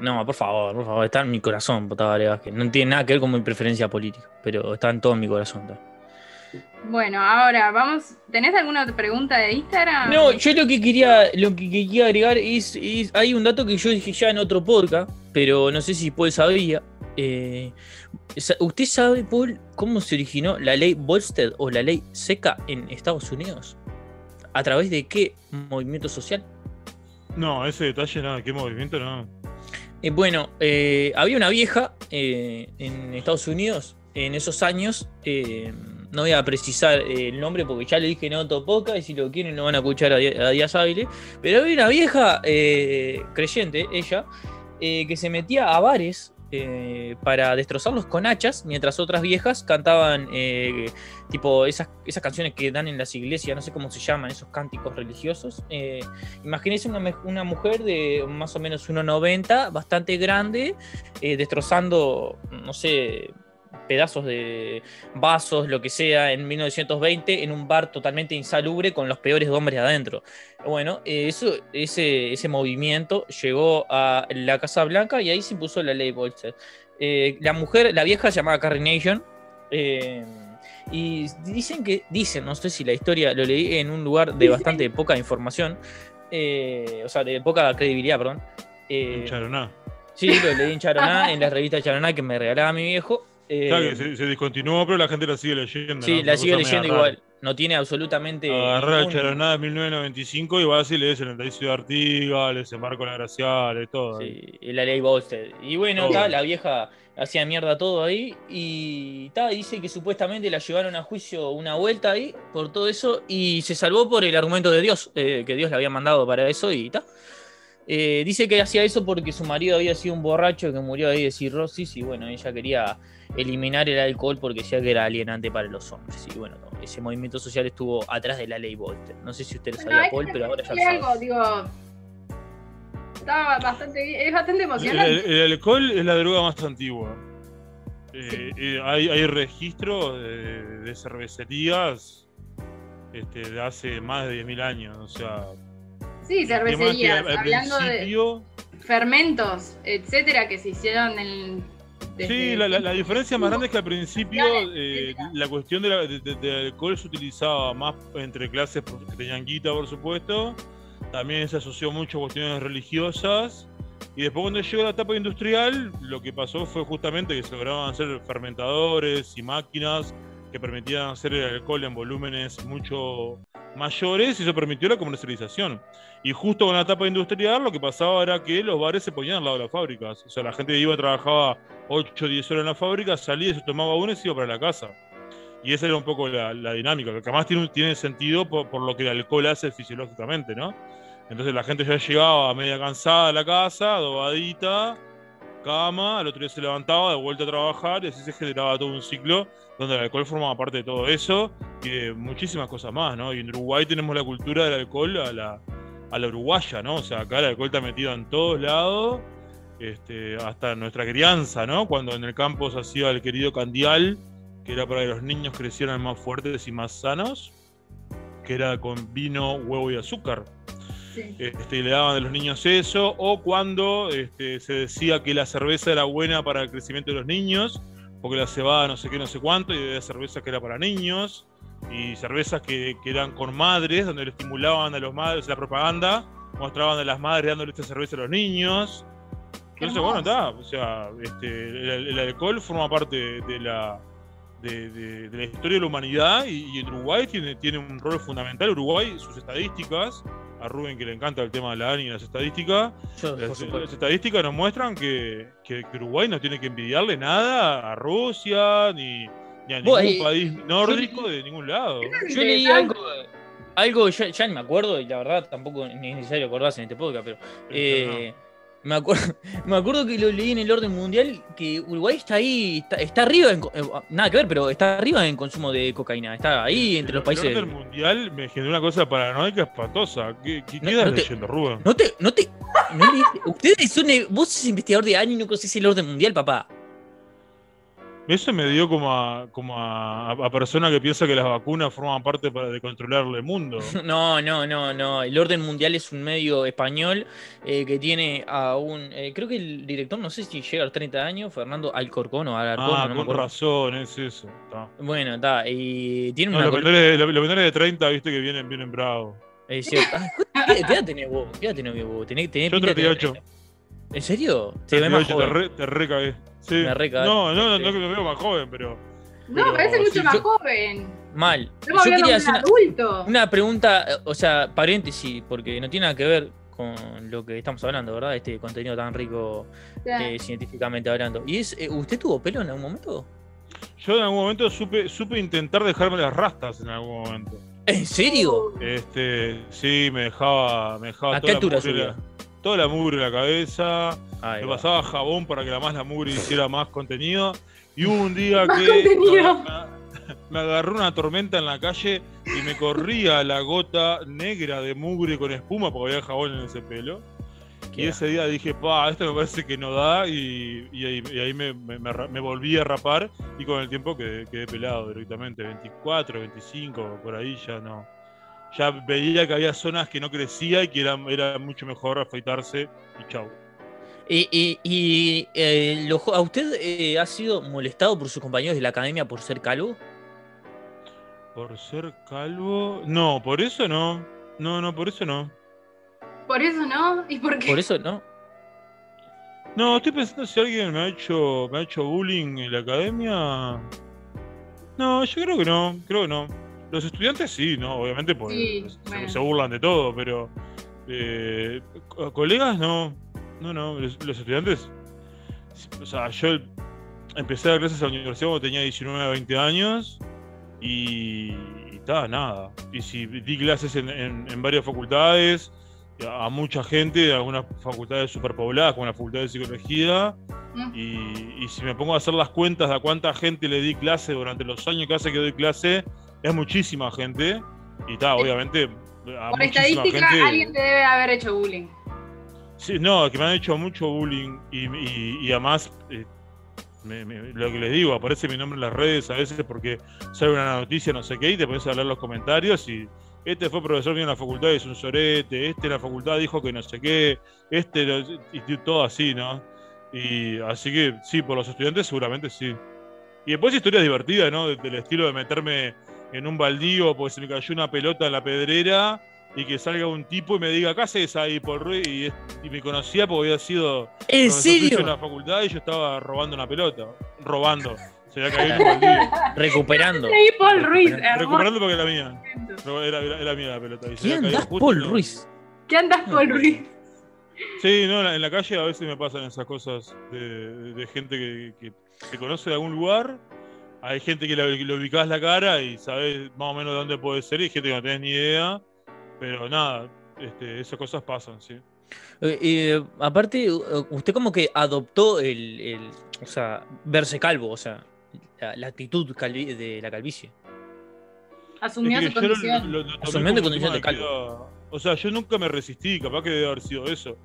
[SPEAKER 3] No, por favor, por favor, está en mi corazón, Tabaré Vázquez. No tiene nada que ver con mi preferencia política, pero está en todo mi corazón. está.
[SPEAKER 4] Bueno, ahora vamos. ¿Tenés alguna otra pregunta de Instagram?
[SPEAKER 3] No, yo lo que quería, lo que quería agregar es, es- hay un dato que yo dije ya en otro podcast, pero no sé si Paul sabía. Eh, ¿Usted sabe, Paul, cómo se originó la ley Volstead o la ley seca en Estados Unidos? ¿A través de qué movimiento social?
[SPEAKER 5] No, ese detalle nada, qué movimiento no.
[SPEAKER 3] Eh, bueno, eh, había una vieja eh, en Estados Unidos en esos años. eh, no voy a precisar eh, el nombre porque ya le dije en otro podcast y si lo quieren lo van a escuchar a, Díaz Hábiles. Pero había una vieja eh, creyente, ella, eh, que se metía a bares para destrozarlos con hachas mientras otras viejas cantaban tipo esas, esas canciones que dan en las iglesias, no sé cómo se llaman, esos cánticos religiosos. Eh, Imagínense una, una mujer de más o menos 1,90, bastante grande, destrozando, no sé, pedazos de vasos, lo que sea, en 1920, en un bar totalmente insalubre con los peores hombres adentro. Bueno, eh, eso, ese, ese movimiento llegó a la Casa Blanca y ahí se impuso la ley Volstead. Eh, la mujer, la vieja se llamaba Carrie Nation. eh, y dicen que, dicen, no sé si la historia lo leí en un lugar de bastante poca información, eh, o sea, de poca credibilidad, perdón.
[SPEAKER 5] En Charoná.
[SPEAKER 3] sí, lo leí en Charoná, en la revista Charoná que me regalaba mi viejo. Eh,
[SPEAKER 5] Claro que se, se discontinuó, pero la gente la sigue leyendo.
[SPEAKER 3] sí,
[SPEAKER 5] ¿no?
[SPEAKER 3] la sigue leyendo
[SPEAKER 5] rara.
[SPEAKER 3] igual. No tiene absolutamente.
[SPEAKER 5] Agarrar a
[SPEAKER 3] ningún-
[SPEAKER 5] Charoná de 1995 y vas y lees el Natalicio de Artigas, el de la Graciales, todo.
[SPEAKER 3] Sí, y la ley Volstead. Y bueno, ta, la vieja hacía mierda todo ahí. Y ta, dice que supuestamente la llevaron a juicio una vuelta ahí por todo eso. Y se salvó por el argumento de Dios, eh, que Dios le había mandado para eso y ta. Eh, dice que hacía eso porque su marido había sido un borracho que murió ahí de cirrosis. Y bueno, ella quería eliminar el alcohol porque decía que era alienante para los hombres. Y bueno, no, ese movimiento social estuvo atrás de la ley Volstead. No sé si usted lo sabía, Paul, pero ahora ya lo
[SPEAKER 4] algo, digo. Estaba bastante bien, es bastante
[SPEAKER 5] El,
[SPEAKER 4] emocionante.
[SPEAKER 5] el alcohol es la droga más antigua. Eh, eh, hay, hay registros de, de cervecerías este, de hace más de 10.000 años. O sea,
[SPEAKER 4] sí,
[SPEAKER 5] el
[SPEAKER 4] cervecerías, hablando de fermentos, etcétera, que se hicieron en.
[SPEAKER 5] Sí, la, la- la diferencia más grande es que al principio eh, la cuestión de la- de- de- del alcohol se utilizaba más entre clases que tenían guita, por supuesto. También se asoció mucho a cuestiones religiosas. Y después cuando llegó la etapa industrial, lo que pasó fue justamente que se lograban hacer fermentadores y máquinas que permitían hacer el alcohol en volúmenes mucho mayores y eso permitió la comercialización. Y justo con la etapa industrial lo que pasaba era que los bares se ponían al lado de las fábricas. O sea, la gente iba, trabajaba 8 o 10 horas en la fábrica, salía, se tomaba uno y se iba para la casa. Y esa era un poco la, la dinámica, que además tiene, tiene sentido por, por lo que el alcohol hace fisiológicamente, ¿no? Entonces la gente ya llegaba media cansada a la casa, adobadita, cama, al otro día se levantaba, de vuelta a trabajar, y así se generaba todo un ciclo donde el alcohol formaba parte de todo eso y de muchísimas cosas más, ¿no? Y en Uruguay tenemos la cultura del alcohol a la, a la uruguaya, ¿no? O sea, acá el alcohol está metido en todos lados, este, hasta nuestra crianza, ¿no? Cuando en el campo se hacía el querido candial, que era para que los niños crecieran más fuertes y más sanos, que era con vino, huevo y azúcar.
[SPEAKER 4] Sí.
[SPEAKER 5] Este, y le daban a los niños eso, o cuando este, se decía que la cerveza era buena para el crecimiento de los niños, porque la cebada no sé qué, no sé cuánto, y había cerveza que era para niños, y cervezas que, que eran con madres, donde le estimulaban a los madres, la propaganda, mostraban a las madres dándole esta cerveza a los niños. Entonces, bueno, está, o sea, este, el, el alcohol forma parte de, la, de, de- de la historia de la humanidad y, y en Uruguay tiene, tiene un rol fundamental. Uruguay, sus estadísticas, a Rubén que le encanta el tema de la ANI y las estadísticas,
[SPEAKER 3] Yo,
[SPEAKER 5] las, estadísticas nos muestran que, que- que Uruguay no tiene que envidiarle nada a Rusia ni, ni a ningún país nórdico de ningún lado.
[SPEAKER 3] Yo leí algo, algo ya, ya ni me acuerdo, y la verdad tampoco ni es necesario acordarse en este podcast, pero eh, me, acuerdo, *laughs* me acuerdo que lo leí en el orden mundial que Uruguay está ahí, está, está arriba, en, eh, nada que ver, pero está arriba en consumo de cocaína, está ahí entre los países.
[SPEAKER 5] El orden mundial me generó una cosa paranoica espantosa. ¿Qué, qué,
[SPEAKER 3] No- te-
[SPEAKER 5] leyendo, Rubén?
[SPEAKER 3] No te, no te, no ustedes son, vos sos investigador de ANI y no conocés el orden mundial, papá.
[SPEAKER 5] Eso me dio como a, como a, a persona que piensa que las vacunas forman parte para, de controlar el mundo. *laughs*
[SPEAKER 3] No, no, no, no. El Orden Mundial es un medio español eh, que tiene a un. eh, creo que el director, no sé si llega a los 30 años, Fernando Alcorcón o Alarcón,
[SPEAKER 5] ah,
[SPEAKER 3] no
[SPEAKER 5] con razón, es eso.
[SPEAKER 3] Bueno, está. Y tiene
[SPEAKER 5] No,
[SPEAKER 3] una.
[SPEAKER 5] los, menores, los- los de 30, viste que vienen, vienen bravos.
[SPEAKER 3] es cierto. *laughs* ¿Qué, edad tenés vos? ¿Qué edad tenés vos? Tenés, tenés
[SPEAKER 5] Yo
[SPEAKER 3] pinta de tener
[SPEAKER 5] 38.
[SPEAKER 3] 30. ¿En serio? Te ves más
[SPEAKER 5] 38, te,
[SPEAKER 3] joven.
[SPEAKER 5] re, te recagué. Sí.
[SPEAKER 3] Me recagué.
[SPEAKER 5] No, no, no,
[SPEAKER 3] Sí.
[SPEAKER 5] no que me veo más joven, pero.
[SPEAKER 4] No,
[SPEAKER 5] Pero
[SPEAKER 4] parece mucho
[SPEAKER 5] sí,
[SPEAKER 4] más
[SPEAKER 3] yo-
[SPEAKER 4] joven.
[SPEAKER 3] Mal.
[SPEAKER 4] Estamos
[SPEAKER 3] Yo quería hacer una,
[SPEAKER 4] adulto.
[SPEAKER 3] una pregunta, eh, o sea, paréntesis, porque no tiene nada que ver con lo que estamos hablando, ¿verdad? Este contenido tan rico eh, científicamente hablando. ¿Y es, eh, usted tuvo pelo en algún momento?
[SPEAKER 5] Yo en algún momento supe, supe intentar dejarme las rastas en algún momento.
[SPEAKER 3] ¿En serio?
[SPEAKER 5] Este, sí, me dejaba, me dejaba
[SPEAKER 3] ¿A
[SPEAKER 5] toda
[SPEAKER 3] qué altura subía?
[SPEAKER 5] Toda la mugre en la cabeza.
[SPEAKER 3] Ahí
[SPEAKER 5] Me
[SPEAKER 3] va.
[SPEAKER 5] pasaba jabón para que la más la mugre hiciera más contenido. Y hubo un día *laughs*
[SPEAKER 4] Más
[SPEAKER 5] que
[SPEAKER 4] contenido. *laughs*
[SPEAKER 5] me, agarró una tormenta en la calle y me corría la gota negra de mugre con espuma porque había jabón en ese pelo. Y ese día dije, pa, esto me parece que no da. Y, y ahí, y ahí me, me- me volví a rapar. Y con el tiempo quedé, quedé pelado directamente. 24, 25, por ahí ya no. Ya veía que había zonas que no crecía y que era, era mucho mejor afeitarse. Y chau.
[SPEAKER 3] Y, y- y, eh, lo ¿a usted eh, ha sido molestado por sus compañeros de la academia por ser calvo?
[SPEAKER 5] Por ser calvo. No, por eso no. No, no, por eso no.
[SPEAKER 4] Por eso no. ¿Y por qué?
[SPEAKER 3] Por eso, ¿no?
[SPEAKER 5] No, estoy pensando si alguien me ha hecho, me ha hecho bullying en la academia. No, yo creo que no, creo que no. Los estudiantes sí, ¿no? Obviamente porque
[SPEAKER 4] Sí,
[SPEAKER 5] se,
[SPEAKER 4] bueno.
[SPEAKER 5] se burlan de todo, pero eh, co- colegas no. No, no, los, los estudiantes. O sea, yo empecé a dar clases a la universidad cuando tenía 19 20 años y, y ta, nada. Y si di clases en, en- en varias facultades, a mucha gente, algunas facultades superpobladas, como la Facultad de Psicología,
[SPEAKER 4] Mm.
[SPEAKER 5] y, y si me pongo a hacer las cuentas de a cuánta gente le di clase durante los años que hace que doy clase, es muchísima gente. Y está, obviamente, a
[SPEAKER 4] Por estadística,
[SPEAKER 5] gente.
[SPEAKER 4] alguien te debe haber hecho bullying.
[SPEAKER 5] Sí, no, que me han hecho mucho bullying y, y- y además, eh, me- me- lo que les digo, aparece mi nombre en las redes a veces porque sale una noticia, no sé qué, y te pones a leer los comentarios y este fue profesor mío en la facultad y es un sorete, este en la facultad dijo que no sé qué, este, lo- y todo así, ¿no? Y así que sí, por los estudiantes seguramente sí. Y después historias divertidas, ¿no? De- Del estilo de meterme en un baldío porque se me cayó una pelota en la pedrera y que salga un tipo y me diga, ¿qué haces ahí, por Ruiz? Y, me conocía porque había sido
[SPEAKER 3] ¿En serio?
[SPEAKER 5] la facultad y yo estaba robando una pelota. Robando. Se había caído en un baldío. *laughs*
[SPEAKER 3] Recuperando.
[SPEAKER 4] Ahí Paul Ruiz,
[SPEAKER 3] Recuperando.
[SPEAKER 5] porque era mía. Era, era, era mía la pelota. Y
[SPEAKER 3] ¿Qué andás, Paul Ruiz?
[SPEAKER 4] ¿Qué andas Paul Ruiz?
[SPEAKER 5] Sí, no, en la, calle a veces me pasan esas cosas de, de- gente que, que se conoce de algún lugar. Hay gente que le, ubicás la cara y sabes más o menos de dónde puede ser y hay gente que no tenés ni idea. Pero nada, este, esas cosas pasan, sí.
[SPEAKER 3] Eh, eh, aparte, usted como que adoptó el, el- o sea, verse calvo, o sea, la, la actitud calvi- de la calvicie.
[SPEAKER 4] Asumió
[SPEAKER 5] Es
[SPEAKER 4] su
[SPEAKER 5] que lo-
[SPEAKER 4] condición.
[SPEAKER 5] lo- lo tomé
[SPEAKER 3] Asumiendo condición de
[SPEAKER 5] queda- O sea, yo nunca me resistí, capaz que debe haber sido eso.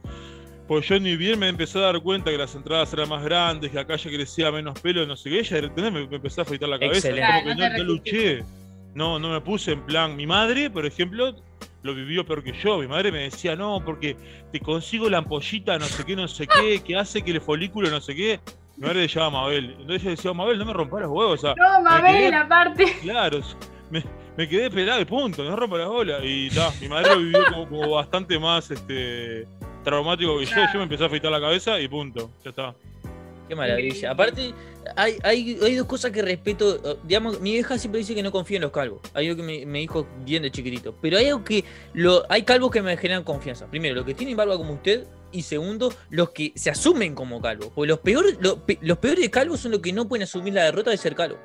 [SPEAKER 5] Pues yo ni bien me empecé a dar cuenta que las entradas eran más grandes, que la calle crecía menos pelo, no sé qué, ya ¿entendés? Me, me empecé a afeitar la cabeza.
[SPEAKER 3] Excelente.
[SPEAKER 5] Como que
[SPEAKER 4] Claro, no
[SPEAKER 5] no, no luché. no, no me puse en plan. Mi madre, por ejemplo, lo vivió peor que yo. Mi madre me decía, no, porque te consigo la ampollita, no sé qué, no sé qué, que hace que el folículo, no sé qué. Mi madre le llamaba Mabel. Entonces ella decía, Mabel, no me rompas los huevos. O sea,
[SPEAKER 4] No, Mabel,
[SPEAKER 5] quedé-
[SPEAKER 4] aparte. *laughs*
[SPEAKER 5] Claro, me, me quedé pelado y punto, no rompa las bolas. Y ta, mi madre lo vivió como, como bastante más este, traumático que yo. Yo me empecé a afeitar la cabeza y punto, ya está.
[SPEAKER 3] Qué maravilla. Aparte, hay, hay, hay dos cosas que respeto. Digamos, mi vieja siempre dice que no confía en los calvos. Hay algo que me, me dijo bien de chiquitito. Pero hay algo que. Lo, hay calvos que me generan confianza. Primero, los que tienen barba como usted. Y segundo, los que se asumen como calvos. Porque los peores, lo- pe- los peores de calvos son los que no pueden asumir la derrota de ser calvo.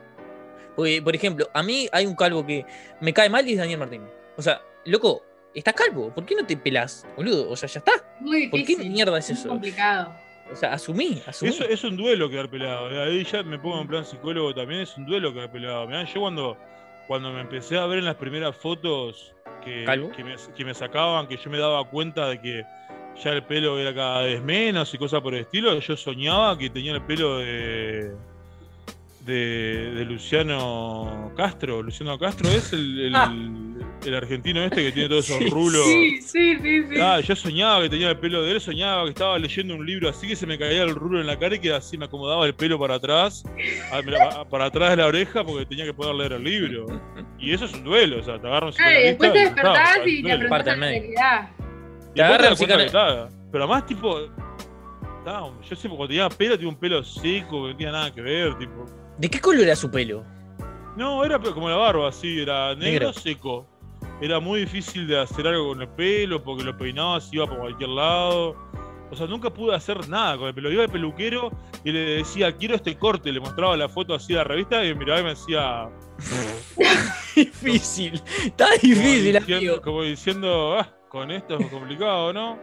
[SPEAKER 3] Porque, por ejemplo, a mí hay un calvo que me cae mal y es Daniel Martínez. O sea, loco, estás calvo. ¿Por qué no te pelás, boludo? O sea, ya está.
[SPEAKER 4] Muy
[SPEAKER 3] ¿Por
[SPEAKER 4] difícil.
[SPEAKER 3] qué mierda es
[SPEAKER 4] muy
[SPEAKER 3] eso?
[SPEAKER 4] complicado.
[SPEAKER 3] O sea, asumí, asumí.
[SPEAKER 5] Eso es un duelo quedar pelado. Ahí ya me pongo en plan psicólogo también, es un duelo quedar pelado. Mirá, yo cuando, cuando me empecé a ver en las primeras fotos que, me, que me sacaban, que yo me daba cuenta de que ya el pelo era cada vez menos y cosas por el estilo, yo soñaba que tenía el pelo de. De, de Luciano Castro. Luciano Castro es el, el- *laughs*
[SPEAKER 3] Ah.
[SPEAKER 5] El argentino este que tiene todos esos
[SPEAKER 3] Sí,
[SPEAKER 5] rulos.
[SPEAKER 4] Sí, sí, sí, sí.
[SPEAKER 5] Ah, yo soñaba que tenía el pelo de él, soñaba que estaba leyendo un libro así que se me caía el rulo en la cara y que así me acomodaba el pelo para atrás, a- mira, a- para atrás de la oreja porque tenía que poder leer el libro. Y eso es un duelo, o sea, te agarran un
[SPEAKER 4] Claro, y después te
[SPEAKER 5] y
[SPEAKER 4] despertás y
[SPEAKER 5] es
[SPEAKER 4] te
[SPEAKER 3] al
[SPEAKER 4] la realidad.
[SPEAKER 5] Y
[SPEAKER 3] Te
[SPEAKER 5] después
[SPEAKER 3] agarra
[SPEAKER 5] das
[SPEAKER 3] el
[SPEAKER 5] cuenta que
[SPEAKER 3] psicoanal-
[SPEAKER 5] está- Pero además, tipo. yo sé, cuando tenía pelo, tenía un pelo seco, que no tenía nada que ver, tipo.
[SPEAKER 3] ¿De qué color era su pelo?
[SPEAKER 5] No, era como la barba, así, era negro,
[SPEAKER 3] Negro.
[SPEAKER 5] seco. Era muy difícil de hacer algo con el pelo porque lo peinabas, iba por cualquier lado. O sea, nunca pude hacer nada con el pelo. Iba al peluquero y le decía, quiero este corte. Le mostraba la foto así de la revista y miraba y me decía. *laughs*
[SPEAKER 3] Difícil. Está
[SPEAKER 5] Como
[SPEAKER 3] difícil,
[SPEAKER 5] diciendo,
[SPEAKER 3] amigo.
[SPEAKER 5] como diciendo, ah, con esto es complicado, ¿no?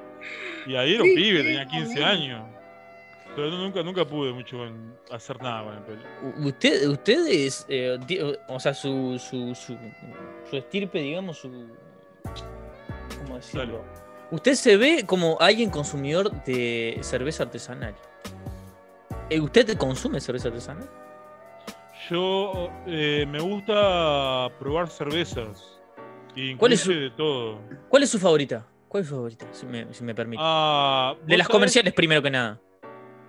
[SPEAKER 5] Y ahí era un
[SPEAKER 4] Sí,
[SPEAKER 5] pibe,
[SPEAKER 4] sí,
[SPEAKER 5] tenía 15
[SPEAKER 4] también.
[SPEAKER 5] años. Pero nunca, nunca pude mucho hacer nada con el pelo.
[SPEAKER 3] Usted, usted es, eh, o sea, su, su, su, su estirpe, digamos, su... ¿Cómo decirlo? Usted se ve como alguien consumidor de cerveza artesanal. Eh, ¿Usted consume cerveza artesanal?
[SPEAKER 5] Yo eh, me gusta probar cervezas. Y
[SPEAKER 3] ¿Cuál es
[SPEAKER 5] incluye de todo.
[SPEAKER 3] ¿Cuál es su favorita? ¿Cuál es su favorita? Si me, si me permite.
[SPEAKER 5] Ah,
[SPEAKER 3] de
[SPEAKER 5] ¿vos
[SPEAKER 3] las
[SPEAKER 5] sabés?
[SPEAKER 3] comerciales, primero que nada.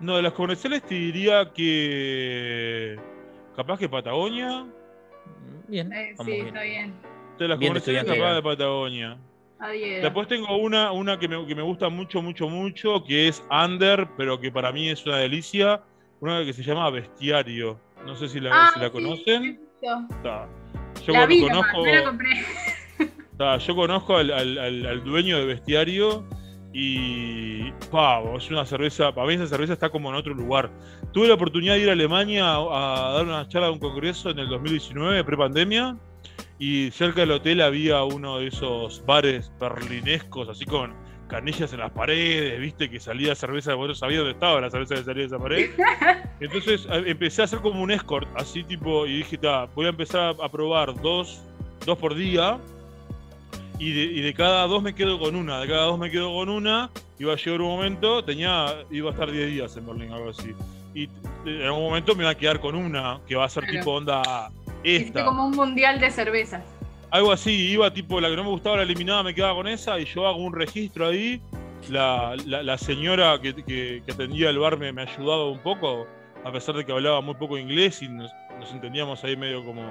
[SPEAKER 5] No, de las comerciales te diría que. Capaz que Patagonia.
[SPEAKER 3] Bien,
[SPEAKER 4] Eh, sí,
[SPEAKER 3] bien.
[SPEAKER 4] está bien.
[SPEAKER 5] De las
[SPEAKER 3] Bien
[SPEAKER 5] comerciales, capaz de Patagonia.
[SPEAKER 4] Adiós.
[SPEAKER 5] Después tengo una, una que, me, que me gusta mucho, mucho, mucho, que es Under, pero que para mí es una delicia. Una que se llama Bestiario. No sé si la,
[SPEAKER 4] Ah,
[SPEAKER 5] si la
[SPEAKER 4] sí,
[SPEAKER 5] conocen.
[SPEAKER 4] sí, sí.
[SPEAKER 5] Ta. Yo
[SPEAKER 4] La vi, nomás,
[SPEAKER 5] conozco,
[SPEAKER 4] no la compré. *laughs*
[SPEAKER 5] yo conozco al, al- al- al dueño de Bestiario y pavo, es una cerveza, para mí esa cerveza está como en otro lugar. Tuve la oportunidad de ir a Alemania a, a dar una charla de un congreso en el 2019, pre-pandemia, y cerca del hotel había uno de esos bares berlinescos, así con canillas en las paredes, viste que salía cerveza, vos no sabías dónde estaba la cerveza que salía de esa pared. *laughs* Entonces empecé a hacer como un escort, así tipo, y dije, voy a empezar a, a probar dos, dos por día, y de, y de cada dos me quedo con una, de cada dos me quedo con una, iba a llegar un momento, tenía, iba a estar 10 días en Berlín, algo así. Y en algún momento me iba a quedar con una, que va a ser
[SPEAKER 4] Claro.
[SPEAKER 5] tipo onda esta.
[SPEAKER 4] como un mundial de cervezas.
[SPEAKER 5] Algo así, iba tipo, la que no me gustaba la eliminaba, me quedaba con esa y yo hago un registro ahí. La, la- la señora que, que- que atendía el bar me, me ayudaba un poco, a pesar de que hablaba muy poco inglés y nos, nos entendíamos ahí medio como.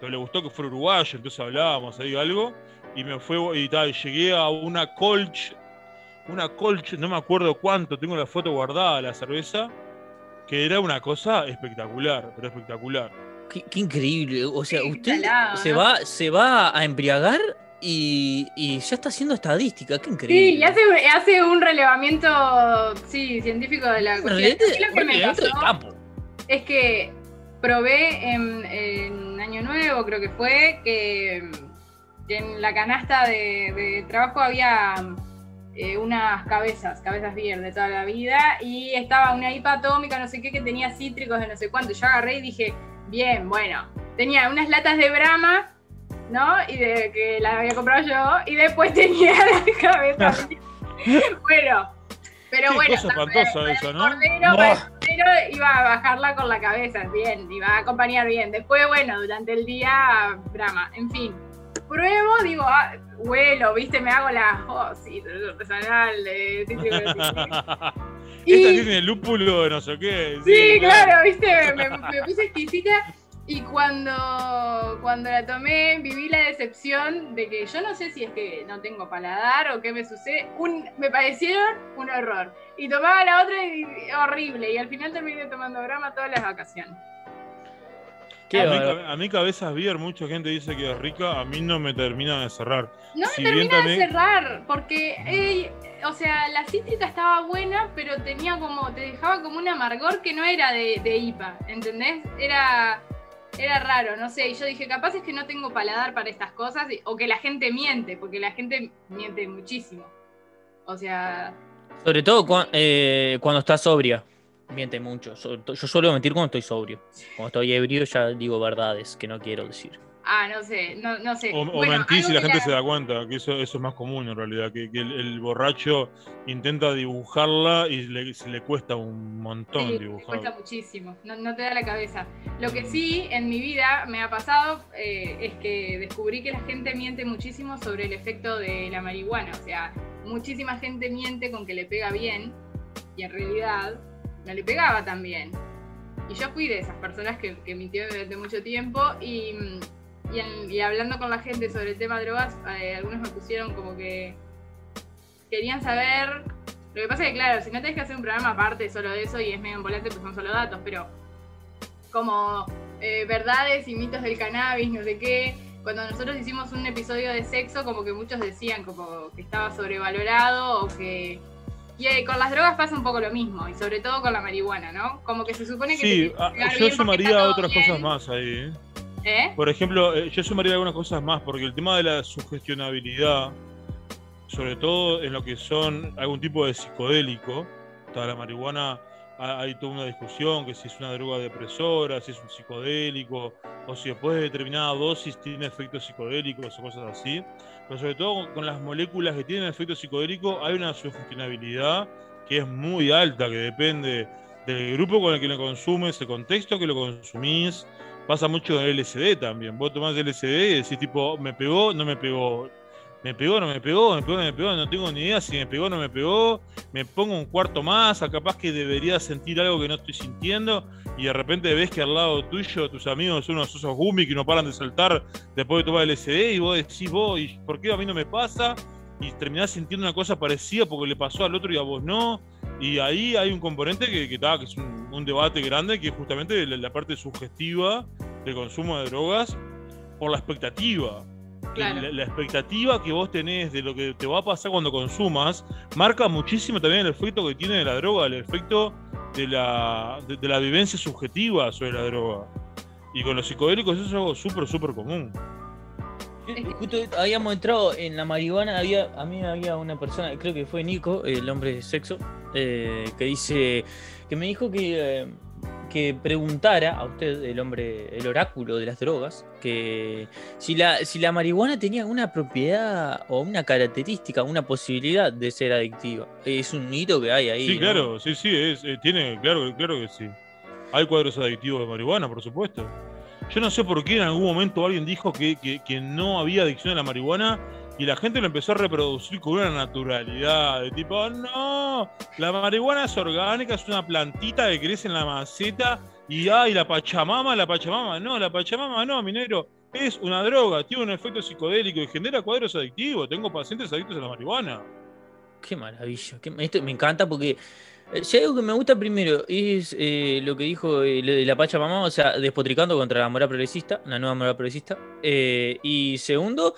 [SPEAKER 5] Pero le gustó que fuera uruguayo, entonces hablábamos ahí algo. Y me fue y tal, llegué a una Colch, una Colch, no me acuerdo cuánto, tengo la foto guardada de la cerveza, que era una cosa espectacular, pero espectacular.
[SPEAKER 3] Qué, qué increíble. O sea,
[SPEAKER 4] Qué
[SPEAKER 3] usted se,
[SPEAKER 4] ¿no?
[SPEAKER 3] va, se va a embriagar y, y ya está haciendo estadística. Qué increíble.
[SPEAKER 4] Sí, y hace, hace un relevamiento sí, científico de la cuestión. lo que me pasó es que probé en, en Año Nuevo, creo que fue, que, que en la canasta de, de trabajo había eh, unas cabezas, cabezas beer de toda la vida, y estaba una IPA atómica, no sé qué, que tenía cítricos de no sé cuánto. Yo agarré y dije, bien, bueno, tenía unas latas de Brahma, ¿no? Y de que las había comprado yo, y después *laughs* tenía la cabeza. *laughs* bueno, pero
[SPEAKER 5] Qué
[SPEAKER 4] bueno,
[SPEAKER 5] cosa
[SPEAKER 4] para- el
[SPEAKER 5] esa, ¿no?
[SPEAKER 4] para el cordero iba a bajarla con la cabeza, bien, iba a acompañar bien. Después, bueno, durante el día, brama. En fin, pruebo, digo, ah, huelo, viste, me hago la oh, sí, artesanal de *laughs*
[SPEAKER 5] y... Esta tiene lúpulo, no sé qué.
[SPEAKER 4] Sí, claro, viste, me, me puse exquisita y cuando, cuando la tomé, viví la decepción de que yo no sé si es que no tengo paladar o qué me sucede. Un, me parecieron un horror. Y tomaba la otra y, horrible. Y al final terminé tomando brama todas las vacaciones.
[SPEAKER 5] A mí, cabezas beer, mucha gente dice que es rica, a mí no me termina de cerrar.
[SPEAKER 4] No me termina de cerrar, porque, o sea, la cítrica estaba buena, pero tenía como, te dejaba como un amargor que no era de, de IPA, ¿entendés? Era, era raro, no sé. Y yo dije, capaz es que no tengo paladar para estas cosas, o que la gente miente, porque la gente miente muchísimo. O sea.
[SPEAKER 3] Sobre todo eh, cuando estás sobria. Miente mucho. Yo suelo mentir cuando estoy sobrio. Cuando estoy ebrio ya digo verdades que no quiero decir.
[SPEAKER 4] Ah, no sé, no, no sé.
[SPEAKER 5] O, o mentís y la gente se da cuenta, que eso, eso es más común en realidad, que, el, borracho intenta dibujarla y se le cuesta un montón sí, dibujarla.
[SPEAKER 4] Le cuesta muchísimo, no, te da la cabeza. Lo que sí en mi vida me ha pasado eh, es que descubrí que la gente miente muchísimo sobre el efecto de la marihuana. O sea, muchísima gente miente con que le pega bien y en realidad no le pegaba tan bien. Y yo fui de esas personas que, que mintieron durante mucho tiempo y mm, y, hablando con la gente sobre el tema de drogas, eh, algunos me pusieron como que querían saber. Lo que pasa es que, claro, si no tenés que hacer un programa aparte solo de eso y es medio volante, pues son solo datos, pero como eh, verdades y mitos del cannabis, no sé qué. Cuando nosotros hicimos un episodio de sexo, como que muchos decían como que estaba sobrevalorado o que y eh, con las drogas pasa un poco lo mismo, y sobre todo con la marihuana, ¿no? Como que se supone que...
[SPEAKER 5] Sí, ah, yo sumaría otras cosas más ahí. ¿eh?
[SPEAKER 4] ¿Eh?
[SPEAKER 5] Por ejemplo, eh, yo sumaría algunas cosas más, porque el tema de la sugestionabilidad, sobre todo en lo que son algún tipo de psicodélico, la marihuana hay toda una discusión que si es una droga depresora, si es un psicodélico, o si después de determinada dosis tiene efectos psicodélicos o cosas así. Pero sobre todo con las moléculas que tienen efecto psicodélico hay una sugestionabilidad que es muy alta, que depende del grupo con el que lo consumes, el contexto que lo consumís, Pasa mucho en el LSD también. Vos tomás LSD y decís tipo, me pegó, no me pegó. Me pegó, no me pegó, me pegó, no me pegó, no tengo ni idea si me pegó, no me pegó. Me pongo un cuarto más, capaz que debería sentir algo que no estoy sintiendo. Y de repente ves que al lado tuyo tus amigos son unos osos gumi que no paran de saltar después de tomar LSD. Y vos decís, vos, ¿y por qué a mí no me pasa? Y terminás sintiendo una cosa parecida porque le pasó al otro y a vos no. Y ahí hay un componente que, que, que es un, debate grande, que es justamente la, parte sugestiva del consumo de drogas por la expectativa. La, expectativa que vos tenés de lo que te va a pasar cuando consumas marca muchísimo también el efecto que tiene la droga, el efecto de la, de, la vivencia subjetiva sobre la droga. Y con los psicodélicos eso es algo súper, súper común.
[SPEAKER 3] Justo habíamos entrado en la marihuana, había, a mí había una persona, creo que fue Nico, el hombre de sexo, eh, que dice, que me dijo que, eh, que preguntara a usted, el hombre, el oráculo de las drogas, que si la, si la marihuana tenía una propiedad o una característica, una posibilidad de ser adictiva. Es un hito que hay ahí.
[SPEAKER 5] Sí, claro, sí, sí, es, eh, tiene, claro, claro que sí. Hay cuadros adictivos de marihuana, por supuesto. Yo no sé por qué en algún momento alguien dijo que, no había adicción a la marihuana y la gente lo empezó a reproducir con una naturalidad de tipo, no, la marihuana es orgánica, es una plantita que crece en la maceta y ay, la pachamama, la pachamama, no, la pachamama no, minero, es una droga, tiene un efecto psicodélico y genera cuadros adictivos. Tengo pacientes adictos a la marihuana.
[SPEAKER 3] Qué maravilla, esto me encanta porque eh, si algo que me gusta primero es eh, lo que dijo eh, la Pachamama, o sea, despotricando contra la moral progresista, la nueva moral progresista. y segundo,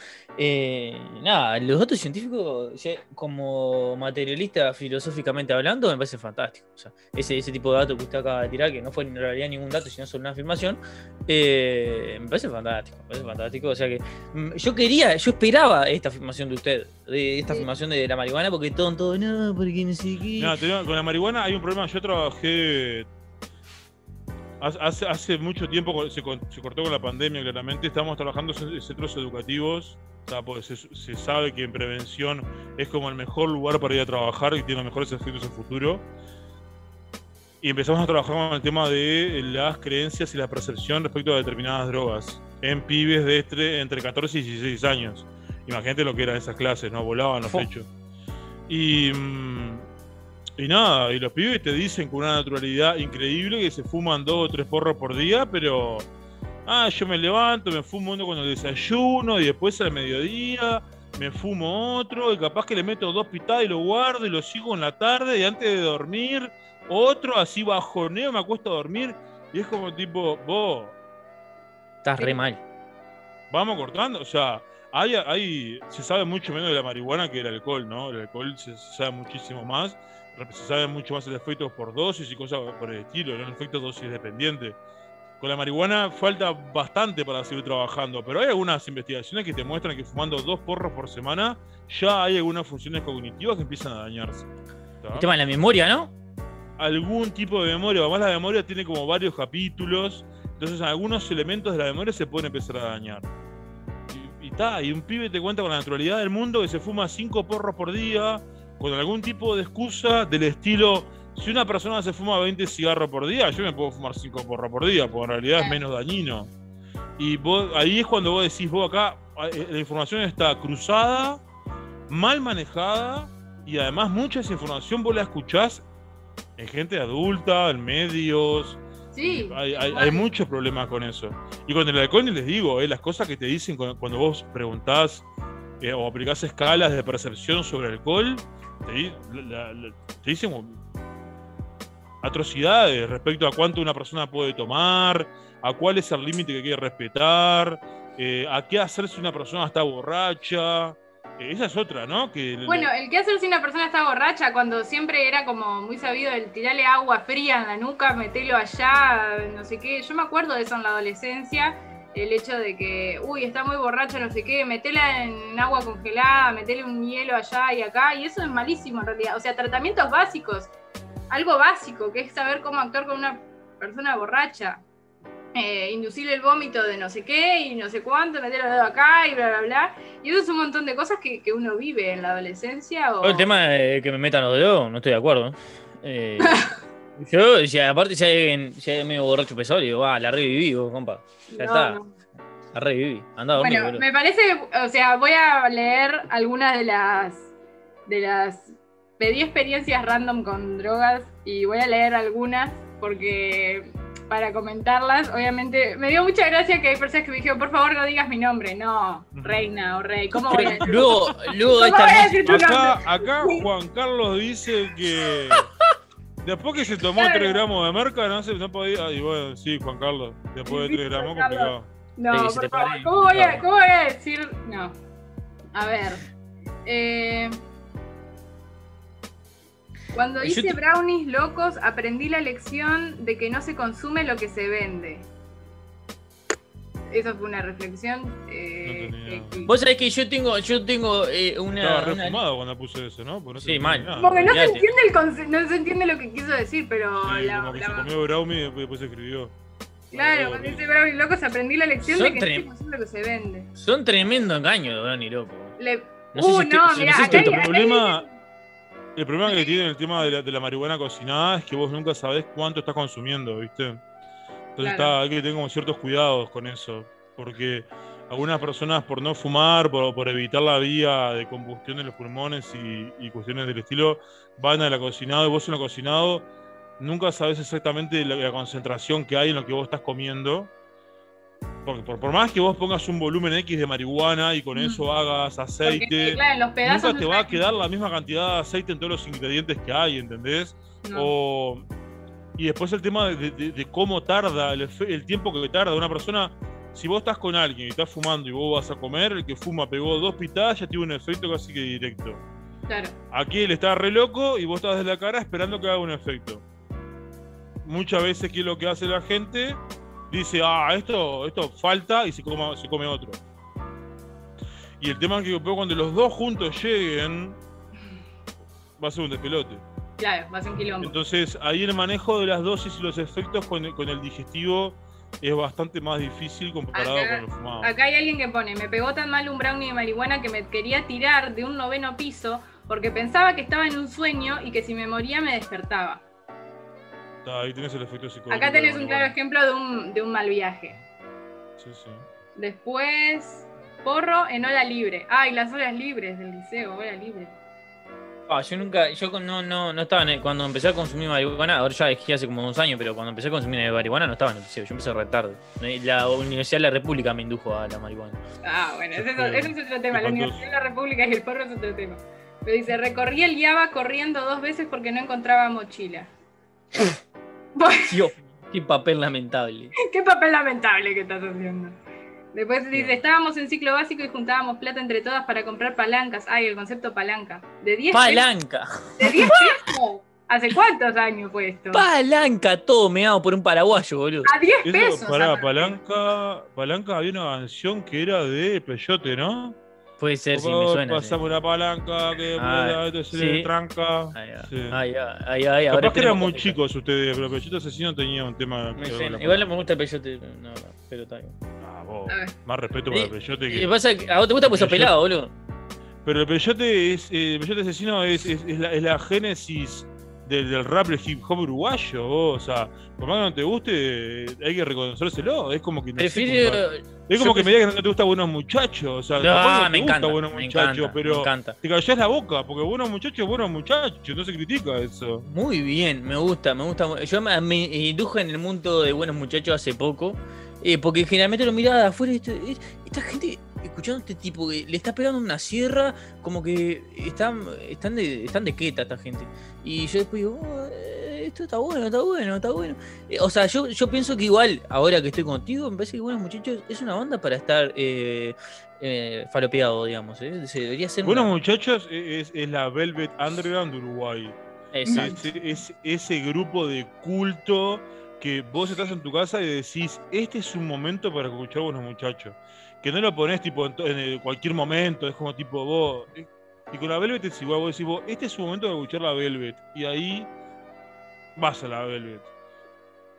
[SPEAKER 3] nada, los datos científicos, como materialista filosóficamente hablando, me parece fantástico. O sea, ese, ese tipo de datos que usted acaba de tirar, que no fue en realidad ningún dato, sino solo una afirmación, me parece fantástico. Me parece fantástico. O sea que mm, yo quería, yo esperaba esta afirmación de usted, de esta afirmación de la marihuana, porque todo, todo, no, porque no sé qué.
[SPEAKER 5] No, con la marihuana hay un problema. Yo trabajé hace, hace mucho tiempo, se, cortó con la pandemia, claramente. Estamos trabajando en centros educativos. se, sabe que en prevención es como el mejor lugar para ir a trabajar y tiene los mejores efectos en futuro. y empezamos a trabajar con el tema de las creencias y la percepción respecto a determinadas drogas en pibes de entre, entre 14 y 16 años. Imagínate lo que eran esas clases, ¿no? Volaban los
[SPEAKER 3] Fo.
[SPEAKER 5] pechos. Y, mm, y nada, y los pibes te dicen con una naturalidad increíble que se fuman dos o tres porros por día, pero. Ah, yo me levanto, me fumo uno con el desayuno y después al mediodía me fumo otro y capaz que le meto dos pitadas y lo guardo y lo sigo en la tarde y antes de dormir otro así bajoneo, me acuesto a dormir y es como tipo, vos,
[SPEAKER 3] Estás re mal.
[SPEAKER 5] vamos cortando, o sea, hay, hay, se sabe mucho menos de la marihuana que del alcohol, ¿no? El alcohol se, se sabe muchísimo más, se sabe mucho más el efecto por dosis y cosas por el estilo, ¿no? el efecto dosis dependiente. Con la marihuana falta bastante para seguir trabajando, pero hay algunas investigaciones que te muestran que fumando dos porros por semana ya hay algunas funciones cognitivas que empiezan a dañarse.
[SPEAKER 3] El tema de la memoria, ¿no?
[SPEAKER 5] algún tipo de memoria. Además, la memoria tiene como varios capítulos. Entonces, algunos elementos de la memoria se pueden empezar a dañar. Y, y, ta, y un pibe te cuenta con la naturalidad del mundo que se fuma cinco porros por día, con algún tipo de excusa del estilo. Si una persona se fuma 20 cigarros por día, yo me puedo fumar 5 porros por día, porque en realidad es menos dañino. Y vos- ahí es cuando vos decís, vos acá, eh, la información está cruzada, mal manejada, y además mucha esa información vos la escuchás en gente adulta, en medios.
[SPEAKER 4] Sí.
[SPEAKER 5] Hay, hay- muchos problemas con eso. Y con el alcohol, les digo, eh, las cosas que te dicen cuando, cuando vos preguntás eh, o aplicás escalas de percepción sobre alcohol, te, dicen atrocidades respecto a cuánto una persona puede tomar, a cuál es el límite que quiere respetar, eh, a qué hacer si una persona está borracha. Eh, esa es otra, ¿no? Que
[SPEAKER 4] Bueno, el que hacer si una persona está borracha, cuando siempre era como muy sabido el tirarle agua fría en la nuca, metelo allá, no sé qué. Yo me acuerdo de eso en la adolescencia, el hecho de que, uy, está muy borracho, no sé qué, metela en agua congelada, metele un hielo allá y acá, y eso es malísimo en realidad. O sea, tratamientos básicos, algo básico, que es saber cómo actuar con una persona borracha. Eh, inducirle el vómito de no sé qué y no sé cuánto, meterlo dedo acá y bla, bla, bla. Y eso es un montón de cosas que, que uno vive en la adolescencia. O...
[SPEAKER 3] El tema de que me metan los dedos, no estoy de acuerdo. Eh, *laughs* yo, si aparte, si hay medio borracho pesado, le digo, ah, la reviví, vos, compa. Ya
[SPEAKER 4] No,
[SPEAKER 3] está,
[SPEAKER 4] no.
[SPEAKER 3] la reviví. Anda a dormir,
[SPEAKER 4] Bueno,
[SPEAKER 3] boludo.
[SPEAKER 4] me parece, o sea, voy a leer algunas de las de las pedí experiencias random con drogas y voy a leer algunas porque para comentarlas, obviamente me dio mucha gracia que hay personas que me dijeron, por favor no digas mi nombre, no, reina o rey, ¿cómo voy a decir?
[SPEAKER 3] Luego, luego de
[SPEAKER 4] ¿Cómo voy a
[SPEAKER 3] esta
[SPEAKER 4] decir tu
[SPEAKER 5] Acá,
[SPEAKER 4] nombre?
[SPEAKER 5] acá Juan Carlos dice que después que se tomó
[SPEAKER 4] Claro.
[SPEAKER 5] 3 gramos de merca, no, se, no podía. Y bueno, sí, Juan Carlos, después de
[SPEAKER 4] Sí,
[SPEAKER 5] 3 gramos, complicado.
[SPEAKER 4] No,
[SPEAKER 3] Sí,
[SPEAKER 4] por favor, ¿cómo voy, a, cómo voy a decir? No. A ver. eh, cuando hice
[SPEAKER 3] te-
[SPEAKER 4] brownies locos, aprendí la lección de que no se consume lo que se vende. Eso fue una reflexión. eh,
[SPEAKER 5] No tenía-
[SPEAKER 4] que-
[SPEAKER 3] Vos sabés que yo tengo, yo tengo eh, una.
[SPEAKER 5] Estaba
[SPEAKER 3] una-
[SPEAKER 5] refumado cuando puse eso, ¿no? Porque no
[SPEAKER 3] Sí, mal.
[SPEAKER 5] nada.
[SPEAKER 4] Como que no se, entiende el conce- no se entiende lo que quiso decir, pero
[SPEAKER 5] Sí,
[SPEAKER 4] la-
[SPEAKER 5] como que
[SPEAKER 4] la-
[SPEAKER 5] se comió brownie y después, después escribió.
[SPEAKER 4] claro, cuando
[SPEAKER 5] sí.
[SPEAKER 4] hice brownies locos aprendí la lección
[SPEAKER 3] Son
[SPEAKER 4] de que no
[SPEAKER 3] trem-
[SPEAKER 4] consume lo que se vende.
[SPEAKER 3] Son tremendo engaño, Brownie, loco.
[SPEAKER 4] Le-
[SPEAKER 3] No sé
[SPEAKER 4] uh,
[SPEAKER 3] si
[SPEAKER 4] no,
[SPEAKER 3] no sé si
[SPEAKER 4] hay-
[SPEAKER 5] El problema, el problema que tiene el tema de la, de la marihuana cocinada es que vos nunca sabés cuánto estás consumiendo, ¿viste? Entonces
[SPEAKER 4] Claro.
[SPEAKER 5] está, hay que tener como ciertos cuidados con eso. Porque algunas personas por no fumar, por, por evitar la vía de combustión de los pulmones y, y cuestiones del estilo, van a la cocinado y vos en lo cocinado nunca sabés exactamente la, la concentración que hay en lo que vos estás comiendo. Porque por, por más que vos pongas un volumen X de marihuana y con eso hagas
[SPEAKER 4] porque,
[SPEAKER 5] aceite,
[SPEAKER 4] claro, en los pedazos
[SPEAKER 5] nunca te va a
[SPEAKER 4] sabes-
[SPEAKER 5] quedar la misma cantidad de aceite en todos los ingredientes que hay, ¿entendés?
[SPEAKER 4] no.
[SPEAKER 5] O, y después el tema de, de- de cómo tarda, el, tiempo que tarda una persona. Si vos estás con alguien y estás fumando y vos vas a comer, el que fuma pegó dos pitadas ya tiene un efecto casi que directo.
[SPEAKER 4] Claro.
[SPEAKER 5] Aquí él está re loco y vos estás de la cara esperando que haga un efecto. Muchas veces, ¿qué es lo que hace la gente? Dice, ah, esto, esto falta y se, coma- se come otro. Y el tema es que cuando los dos juntos lleguen, va a ser un despelote.
[SPEAKER 4] Claro, va a ser un quilombo.
[SPEAKER 5] Entonces, ahí el manejo de las dosis y los efectos con el, con el digestivo es bastante más difícil comparado
[SPEAKER 4] Acá-
[SPEAKER 5] con el fumado.
[SPEAKER 4] Acá hay alguien que pone, me pegó tan mal un brownie de marihuana que me quería tirar de un noveno piso porque pensaba que estaba en un sueño y que si me moría me despertaba.
[SPEAKER 5] Ahí tenés el efecto psicológico.
[SPEAKER 4] Acá tenés un claro ejemplo de un, de un mal viaje.
[SPEAKER 5] Sí, sí.
[SPEAKER 4] Después, porro en hora libre. Ay, las horas libres del liceo, hora libre.
[SPEAKER 3] Ah, yo nunca, yo con- no, no, no estaba en el- cuando empecé a consumir marihuana, ahora ya dejé hace como dos años, pero cuando empecé a consumir marihuana no estaba en el yo empecé re tarde. La Universidad de la República me indujo a la marihuana.
[SPEAKER 4] Ah, bueno, ese, es-
[SPEAKER 5] Qué
[SPEAKER 4] ese es otro tema. La. Universidad de la República y el porro es otro tema. Pero dice, recorrí el Yaba corriendo dos veces porque no encontraba mochila. *laughs*
[SPEAKER 3] Dios, qué papel lamentable. *laughs*
[SPEAKER 4] qué papel lamentable que estás haciendo. Después dice, estábamos en ciclo básico y juntábamos plata entre todas para comprar palancas. Ay, el concepto palanca. ¿De 10 pesos?
[SPEAKER 3] Palanca,
[SPEAKER 4] ¿De 10 pesos? ¿Hace cuántos años fue esto?
[SPEAKER 3] palanca, todo meado por un paraguayo, boludo.
[SPEAKER 4] A 10 pesos.
[SPEAKER 5] Eso, pará. Palanca, Palanca había una canción que era de Peyote, ¿no?
[SPEAKER 3] Puede ser, sí, me suena. sí.
[SPEAKER 5] Pasamos la palanca, que
[SPEAKER 3] Ah,
[SPEAKER 5] se
[SPEAKER 3] sí.
[SPEAKER 5] le tranca.
[SPEAKER 3] Ay, ay,
[SPEAKER 5] Sí.
[SPEAKER 3] ay, ay, ay, ahora
[SPEAKER 5] Capaz que eran muy chicos ustedes, pero Peyote Asesino tenía un tema.
[SPEAKER 3] Me
[SPEAKER 5] que
[SPEAKER 3] Igual no me gusta el peyote, no, no, pero está bien.
[SPEAKER 5] Ah, vos. Más respeto para el Peyote que.
[SPEAKER 3] pasa que a vos te gusta sos
[SPEAKER 5] Peyote-
[SPEAKER 3] pelado, boludo.
[SPEAKER 5] Pero el Peyote es. eh, el Peyote Asesino es, es, es la, es la génesis del, del rap del hip hop uruguayo. vos, O sea, por más que no te guste, hay que reconocérselo. Es como que. no sé,
[SPEAKER 3] Prefiero.
[SPEAKER 5] como- es como que me digas que no te gusta Buenos Muchachos. O sea,
[SPEAKER 3] No,
[SPEAKER 5] te
[SPEAKER 3] me
[SPEAKER 5] gusta
[SPEAKER 3] encanta.
[SPEAKER 5] Buenos
[SPEAKER 3] Me
[SPEAKER 5] Muchachos,
[SPEAKER 3] encanta, me
[SPEAKER 5] pero.
[SPEAKER 3] encanta.
[SPEAKER 5] Te callás la boca, porque Buenos Muchachos es Buenos Muchachos. No se critica eso.
[SPEAKER 3] Muy bien, me gusta, me gusta. Yo me, me induje en el mundo de buenos muchachos hace poco, eh, porque generalmente lo miraba de afuera y esta gente escuchando a este tipo que le está pegando una sierra, como que están, están, de, están de queta esta gente. Y yo después digo, "Oh, eh, esto está bueno, está bueno, está bueno. Eh, o sea, yo, yo pienso que igual, ahora que estoy contigo, me parece que Buenos Muchachos es una banda para estar eh, eh, falopeado, digamos. ¿eh? Se debería ser
[SPEAKER 5] Buenos
[SPEAKER 3] una-
[SPEAKER 5] Muchachos es, es la Velvet Underground de Uruguay.
[SPEAKER 3] Exacto.
[SPEAKER 5] Es, es ese grupo de culto que vos estás en tu casa y decís, este es un momento para escuchar buenos muchachos. Que no lo ponés tipo en, cualquier momento, es como tipo vos. Y con la Velvet es igual, vos decís, vos, este es un momento para escuchar la Velvet. Y ahí vas a la Velvet.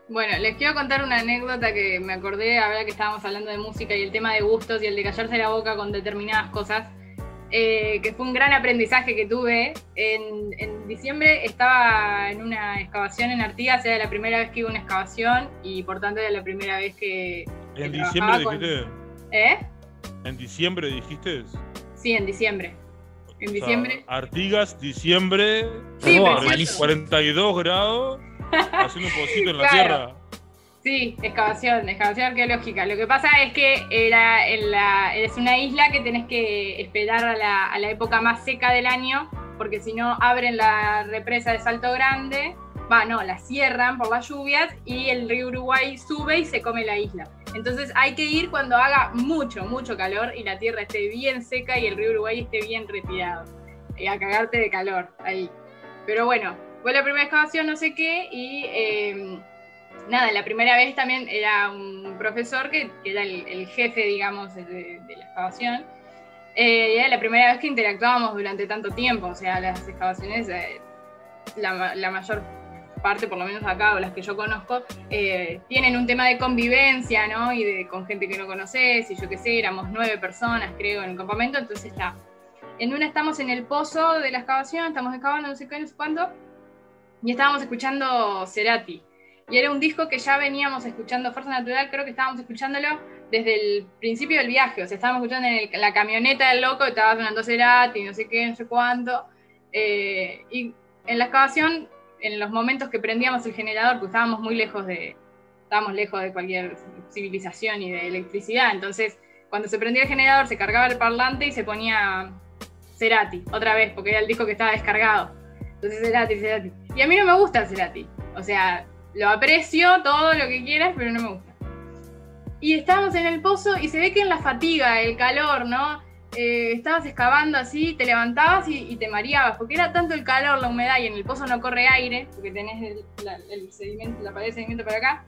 [SPEAKER 4] Bueno, les quiero contar una anécdota que me acordé ahora que estábamos hablando de música y el tema de gustos y el de callarse la boca con determinadas cosas, eh, que fue un gran aprendizaje que tuve. En, en diciembre estaba en una excavación en Artigas, era la primera vez que iba a una excavación y por tanto era la primera vez que... que
[SPEAKER 5] En diciembre
[SPEAKER 4] con-
[SPEAKER 5] dijiste.
[SPEAKER 4] ¿Eh?
[SPEAKER 5] En diciembre dijiste.
[SPEAKER 4] Sí, en diciembre. En
[SPEAKER 5] O sea,
[SPEAKER 4] diciembre.
[SPEAKER 5] Artigas, diciembre,
[SPEAKER 4] Sí,
[SPEAKER 3] Buah,
[SPEAKER 4] precioso.
[SPEAKER 3] malísimo.
[SPEAKER 5] 42 grados, haciendo un pocito en la
[SPEAKER 4] Claro.
[SPEAKER 5] tierra.
[SPEAKER 4] Sí, excavación, excavación arqueológica. Lo que pasa es que era es una isla que tenés que esperar a la, época más seca del año, porque si no abren la represa de Salto Grande, va, no, la cierran por las lluvias y el río Uruguay sube y se come la isla. Entonces hay que ir cuando haga mucho, mucho calor y la tierra esté bien seca y el río Uruguay esté bien retirado. Y a cagarte de calor ahí. Pero bueno, fue la primera excavación, no sé qué, y eh, nada, la primera vez también era un profesor que, era el, jefe, digamos, de, la excavación. Eh, era la primera vez que interactuábamos durante tanto tiempo, o sea, las excavaciones, eh, la mayor parte, por lo menos acá, o las que yo conozco, eh, tienen un tema de convivencia, ¿no? Y de, con gente que no conoces, y yo qué sé, éramos nueve personas, creo, en el campamento, entonces está. En una estamos en el pozo de la excavación, estamos excavando, no sé qué, no sé cuánto, y estábamos escuchando Cerati. Y era un disco que ya veníamos escuchando, Fuerza Natural, creo que estábamos escuchándolo desde el principio del viaje. O sea, estábamos escuchando en el- la camioneta del loco, estaba sonando Cerati, no sé qué, no sé cuánto. Eh, y en la excavación, en los momentos que prendíamos el generador, pues estábamos muy lejos de, estábamos lejos de cualquier civilización y de electricidad. Entonces, cuando se prendía el generador, se cargaba el parlante y se ponía Cerati, otra vez, porque era el disco que estaba descargado. Entonces Cerati, Cerati. Y a mí no me gusta Cerati. O sea, lo aprecio todo lo que quieras, pero no me gusta. Y estábamos en el pozo y se ve que en la fatiga, el calor, ¿no? Eh, estabas excavando así, te levantabas y, y te mareabas, porque era tanto el calor, la humedad y en el pozo no corre aire, porque tenés el, la, el sedimento, la pared de sedimento para acá,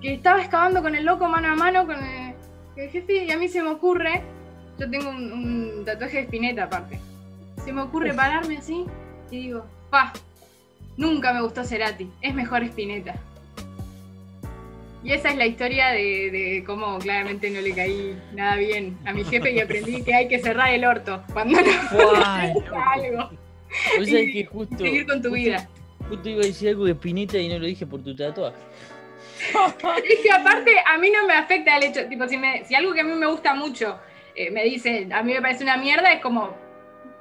[SPEAKER 4] que estaba excavando con el loco mano a mano con el, el jefe y a mí se me ocurre, yo tengo un, un tatuaje de espineta aparte, se me ocurre pararme así y digo, pa, nunca me gustó Cerati, es mejor Spinetta. Y esa es la historia de, de cómo claramente no le caí nada bien a mi jefe y aprendí que hay que cerrar el orto cuando no *laughs* algo
[SPEAKER 3] que justo.
[SPEAKER 4] seguir con tu
[SPEAKER 3] justo-
[SPEAKER 4] vida.
[SPEAKER 3] Justo iba a decir algo de Pinita y no lo dije por tu tatuaje. *laughs*
[SPEAKER 4] Es que aparte a mí no me afecta el hecho, tipo, si, me, si algo que a mí me gusta mucho eh, me dice, a mí me parece una mierda, es como,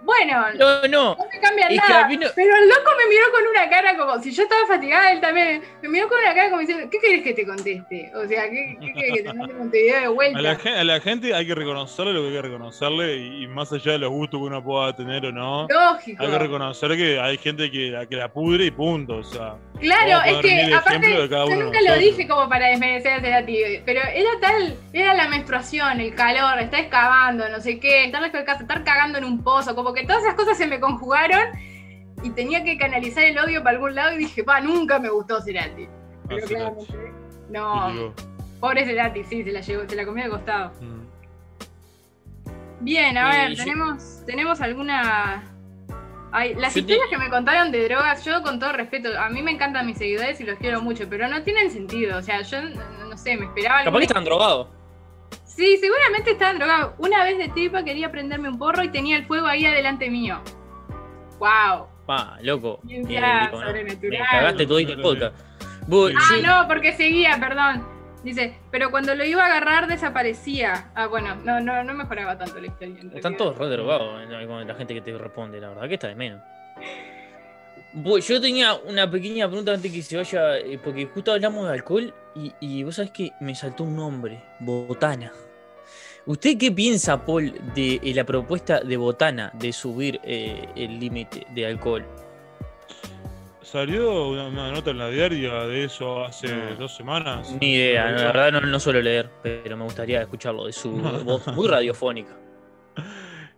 [SPEAKER 4] bueno,
[SPEAKER 3] No, no.
[SPEAKER 4] no me cambia nada.
[SPEAKER 3] no-
[SPEAKER 4] Pero el loco me miró con una cara como, si yo estaba fatigada, él también, me miró con una cara como diciendo, ¿qué querés que te conteste? O sea, ¿qué, qué querés que te mande Montevideo de
[SPEAKER 5] A
[SPEAKER 4] vuelta?
[SPEAKER 5] la, a la gente hay que reconocerle lo que hay que reconocerle y, y más allá de los gustos que uno pueda tener o no,
[SPEAKER 4] Lógico.
[SPEAKER 5] hay que reconocer que hay gente que, que la pudre y punto. O sea,
[SPEAKER 4] Claro, es que aparte yo nunca lo dije como para desmerecer a Cerati, pero era tal, era la menstruación, el calor, estar excavando, no sé qué, estar lejos de casa, estar cagando en un pozo, como que todas esas cosas se me conjugaron y tenía que canalizar el odio para algún lado y dije, pa, nunca me gustó Cerati. Pero
[SPEAKER 5] a Cerati.
[SPEAKER 4] claramente,
[SPEAKER 5] Y
[SPEAKER 4] no, pobre Cerati, sí, se la llevó, se la comió de costado.
[SPEAKER 5] mm.
[SPEAKER 4] Bien, a
[SPEAKER 3] Eh,
[SPEAKER 4] ver,
[SPEAKER 3] yo-
[SPEAKER 4] tenemos, tenemos alguna. Ay, las
[SPEAKER 3] te-
[SPEAKER 4] historias que me contaron de drogas, yo con todo respeto, a mí me encantan mis seguidores y los quiero mucho, pero no tienen sentido. O sea, yo no, no sé, me esperaba.
[SPEAKER 3] Capaz que están drogados.
[SPEAKER 4] Sí, seguramente estaban drogados. Una vez de tripa quería prenderme un porro y tenía el fuego ahí adelante mío. ¡Wow!
[SPEAKER 3] Pa, loco.
[SPEAKER 4] Ciencia
[SPEAKER 3] Eh, digo, no. Me cagaste todo el podcast. Vos,
[SPEAKER 4] Ah, no, porque seguía, perdón. Dice, pero cuando lo iba a agarrar desaparecía. Ah, bueno, no, no, no mejoraba tanto la historia.
[SPEAKER 3] Están todos re drogados eh, con la gente que te responde, la verdad que está de menos. Yo tenía una pequeña pregunta antes que se vaya, eh, porque justo hablamos de alcohol y, y vos sabés que me saltó un nombre, Botana. ¿Usted qué piensa, Paul, de eh, la propuesta de Botana de subir eh, el límite de alcohol?
[SPEAKER 5] Salió una, una nota en la diaria de eso hace
[SPEAKER 3] No.
[SPEAKER 5] dos semanas.
[SPEAKER 3] Ni idea, la verdad no, no suelo leer, pero me gustaría escucharlo de su *laughs* voz muy radiofónica.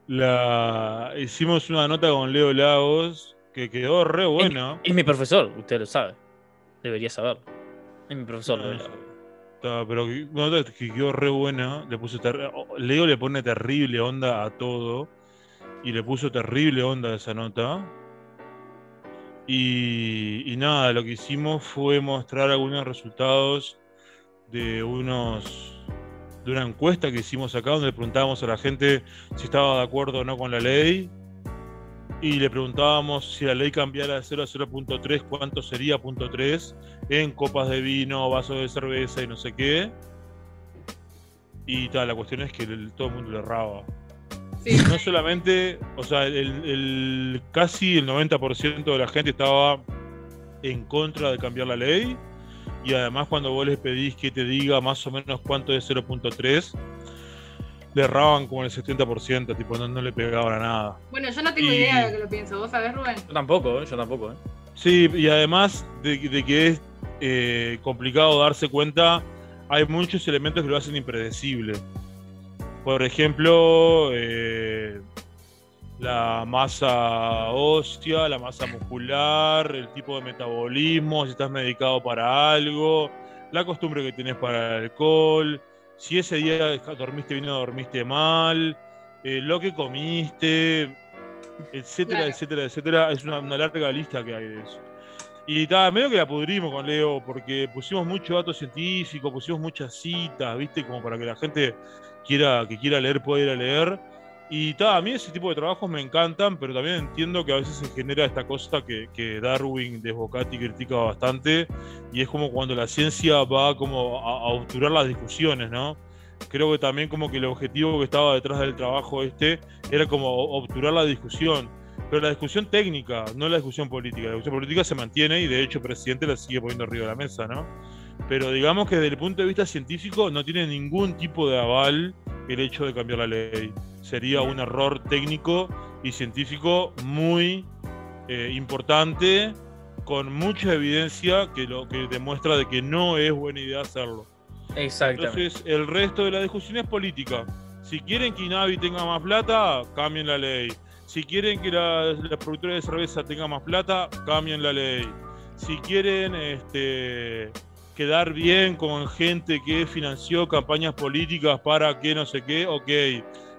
[SPEAKER 5] La, hicimos una nota con Leo Lagos que quedó re buena.
[SPEAKER 3] Es mi profesor, usted lo sabe. Debería saberlo. Es mi profesor.
[SPEAKER 5] No,
[SPEAKER 3] Leo
[SPEAKER 5] no sé.
[SPEAKER 3] Lagos.
[SPEAKER 5] Está, pero una nota que quedó re buena. Le puso ter- Leo le pone terrible onda a todo. Y le puso terrible onda a esa nota. Y, nada, lo que hicimos fue mostrar algunos resultados de unos de una encuesta que hicimos acá donde preguntábamos a la gente si estaba de acuerdo o no con la ley. Y le preguntábamos si la ley cambiara de 0 a 0.3, cuánto sería punto 3 en copas de vino, vasos de cerveza y no sé qué. Y tal, la cuestión es que todo el mundo le erraba.
[SPEAKER 4] Sí.
[SPEAKER 5] No solamente, o sea, el, el- casi el 90% de la gente estaba en contra de cambiar la ley. Y además cuando vos les pedís que te diga más o menos cuánto es 0.3, le erraban como el 70%, tipo no, no le pegaban a nada.
[SPEAKER 4] Bueno, yo no tengo
[SPEAKER 5] Y-
[SPEAKER 4] idea de lo que lo pienso. ¿Vos sabés, Rubén?
[SPEAKER 3] Yo tampoco, ¿eh? yo tampoco. ¿eh?
[SPEAKER 5] Sí, y además de, de que es eh, complicado darse cuenta, hay muchos elementos que lo hacen impredecible. Por ejemplo, eh, la masa ósea, la masa muscular, el tipo de metabolismo, si estás medicado para algo, la costumbre que tienes para el alcohol, si ese día dormiste bien o dormiste mal, eh, lo que comiste, etcétera,
[SPEAKER 4] Claro.
[SPEAKER 5] etcétera, etcétera. Es una, una larga lista que hay de eso. Y ta, medio que la pudrimos con Leo, porque pusimos mucho dato científico, pusimos muchas citas, ¿viste? Como para que la gente quiera, que quiera leer pueda ir a leer. Y ta, a mí ese tipo de trabajos me encantan, pero también entiendo que a veces se genera esta cosa que, que Darwin de Bocati critica bastante, y es como cuando la ciencia va como a, a obturar las discusiones, ¿no? Creo que también como que el objetivo que estaba detrás del trabajo este era como obturar la discusión, pero la discusión técnica, no la discusión política. La discusión política se mantiene y de hecho el presidente la sigue poniendo arriba de la mesa, ¿no? Pero digamos que desde el punto de vista científico no tiene ningún tipo de aval el hecho de cambiar la ley. Sería un error técnico y científico muy eh, importante, con mucha evidencia que lo que demuestra de que no es buena idea hacerlo.
[SPEAKER 3] Exactamente.
[SPEAKER 5] Entonces, el resto de la discusión es política. Si quieren que Inavi tenga más plata, cambien la ley. Si quieren que la, la productora de cerveza tenga más plata, cambien la ley. Si quieren este, quedar bien con gente que financió campañas políticas para que no sé qué, ok.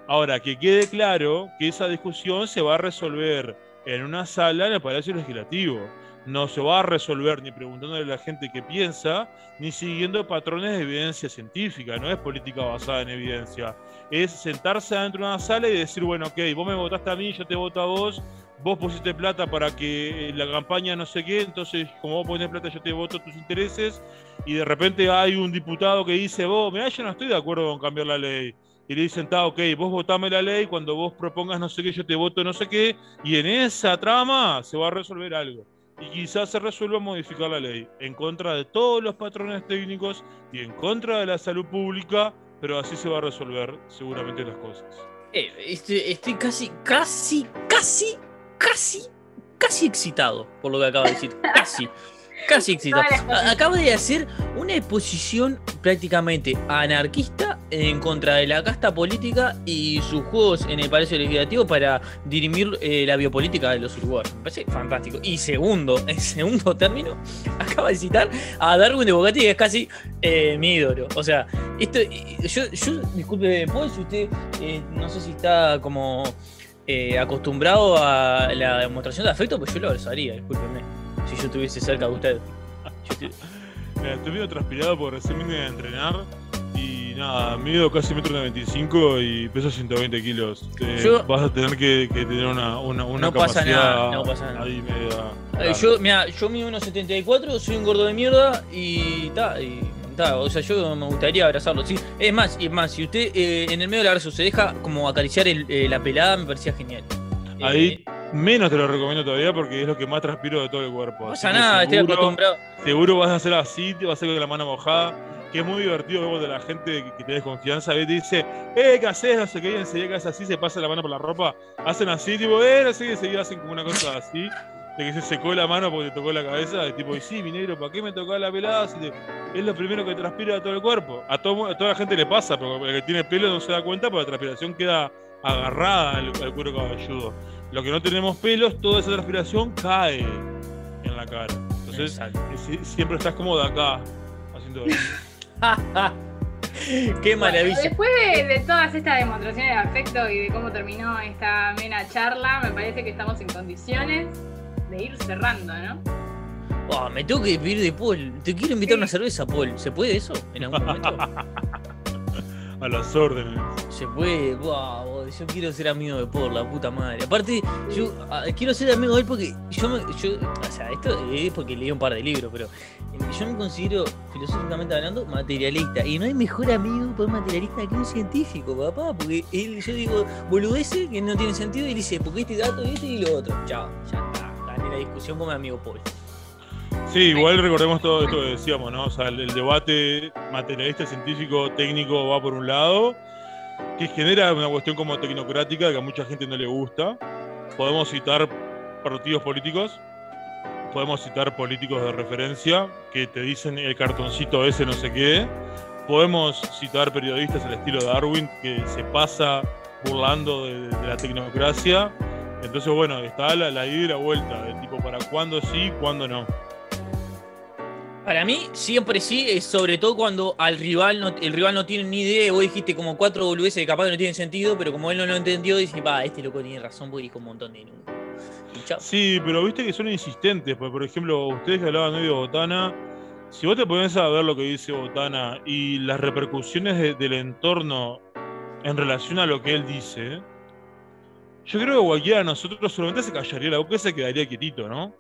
[SPEAKER 5] Ahora, que quede claro que esa discusión se va a resolver en una sala en el Palacio Legislativo. No se va a resolver ni preguntándole a la gente qué piensa, ni siguiendo patrones de evidencia científica. No es política basada en evidencia. Es sentarse adentro de una sala y decir, bueno, ok, vos me votaste a mí, yo te voto a vos, vos pusiste plata para que la campaña no sé qué, entonces como vos pones plata yo te voto tus intereses y de repente hay un diputado que dice, vos, mira, yo no estoy de acuerdo con cambiar la ley. Y le dicen, está, ok, vos votame la ley, cuando vos propongas no sé qué, yo te voto no sé qué, y en esa trama se va a resolver algo. Y quizás se resuelva modificar la ley en contra de todos los patrones técnicos y en contra de la salud pública, pero así se va a resolver seguramente las cosas.
[SPEAKER 3] Eh, estoy, estoy casi, casi, casi, casi, casi excitado por lo que acaba de decir. Casi. Casi *laughs* excitado. Acaba de hacer una exposición prácticamente anarquista en contra de la casta política y sus juegos en el Palacio Legislativo para dirimir eh, la biopolítica de los uruguayos. Me parece fantástico. Y segundo, *laughs* en segundo término, acaba de citar a Darwin de Bogatti, que es casi eh, mi ídolo. O sea, esto, yo, yo disculpe, si usted, eh, no sé si está como acostumbrado a la demostración de afecto, pues yo lo abrazaría, discúlpeme si yo estuviese cerca de usted.
[SPEAKER 5] estoy medio transpirado porque recién vine a entrenar y nada, mido casi metro 95 y peso 120 kilos. vas a tener que, tener una, una, una
[SPEAKER 3] no
[SPEAKER 5] pasa
[SPEAKER 3] nada, no pasa nada. Ahí media, eh, yo, mira, yo mido 1,74, soy un gordo de mierda y ta, y o sea, yo me gustaría abrazarlo. Sí, es más, es más, si usted eh, en el medio del abrazo se deja como acariciar eh, la pelada, me parecía genial.
[SPEAKER 5] Ahí Menos te lo recomiendo todavía porque es lo que más transpiro de todo el cuerpo.
[SPEAKER 3] No pasa nada, estoy acostumbrado.
[SPEAKER 5] Seguro vas a hacer así, te vas a hacer con la mano mojada. Que es muy divertido ver de la gente que, te des confianza. Te dice, eh, ¿qué haces? No sé qué. Y enseguida que haces así, se pasa la mano por la ropa. Hacen así, tipo, eh, no sé qué. Enseguida hacen como una cosa así. De que se secó la mano porque te tocó la cabeza. De tipo, y sí, mi negro, ¿para qué me tocó la pelada? Es lo primero que transpira de todo el cuerpo. A, todo, a toda la gente le pasa, pero el que tiene pelo no se da cuenta, porque la transpiración queda agarrada al, al cuero cabelludo. Lo que no tenemos pelos, toda esa transpiración cae en la cara. Entonces, siempre estás como de acá, haciendo *laughs*
[SPEAKER 3] Qué maravilla.
[SPEAKER 4] después de, todas estas demostraciones de afecto y de cómo terminó esta amena charla, me parece que estamos en condiciones de ir cerrando, ¿no?
[SPEAKER 3] Oh, me tengo que pedir de Paul. Te quiero invitar a una cerveza, Paul. ¿Se puede eso en algún momento? *laughs*
[SPEAKER 5] a las órdenes.
[SPEAKER 3] Se puede, wow, yo quiero ser amigo de por la puta madre. Aparte, yo ah, quiero ser amigo de él porque yo me, yo, o sea, esto es porque leí un par de libros, pero yo me considero, filosóficamente hablando, materialista. Y no hay mejor amigo por materialista que un científico, papá. Porque él, yo digo, boludece que no tiene sentido y dice, porque este dato, este y lo otro. Chao, ya está. La discusión con mi amigo Paul.
[SPEAKER 5] Sí, igual recordemos todo esto que decíamos, ¿no? O sea, el, debate materialista, científico, técnico va por un lado, que genera una cuestión como tecnocrática que a mucha gente no le gusta. Podemos citar partidos políticos, podemos citar políticos de referencia que te dicen el cartoncito ese no sé qué. Podemos citar periodistas al estilo de Darwin que se pasa burlando de, la tecnocracia. Entonces, bueno, está la, la ida y la vuelta, de tipo para cuándo sí, cuándo no.
[SPEAKER 3] Para mí, siempre sí, sobre todo cuando al rival no, el rival no tiene ni idea. Vos dijiste como cuatro boludeces que capaz que no tienen sentido, pero como él no lo entendió, dice, va, este loco tiene razón porque dijo un montón de números.
[SPEAKER 5] Sí, pero viste que son insistentes. Porque, por ejemplo, ustedes que hablaban hoy de Botana, si vos te pones a ver lo que dice Botana y las repercusiones del entorno en relación a lo que él dice, yo creo que cualquiera de nosotros solamente se callaría la boca y se quedaría quietito, ¿no?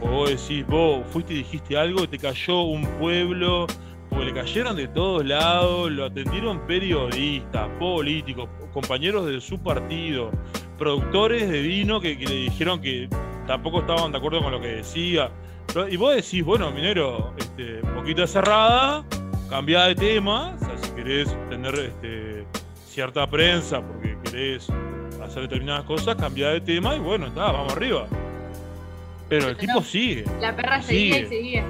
[SPEAKER 5] O vos decís, vos fuiste y dijiste algo, te cayó un pueblo, porque le cayeron de todos lados, lo atendieron periodistas, políticos, compañeros de su partido, productores de vino que, le dijeron que tampoco estaban de acuerdo con lo que decía. Y vos decís, bueno, minero, este, poquita cerrada, cambia de tema, o sea, si querés tener este, cierta prensa porque querés hacer determinadas cosas, cambia de tema y bueno, está, vamos arriba. Pero el tipo sigue.
[SPEAKER 4] La perra seguía y seguía.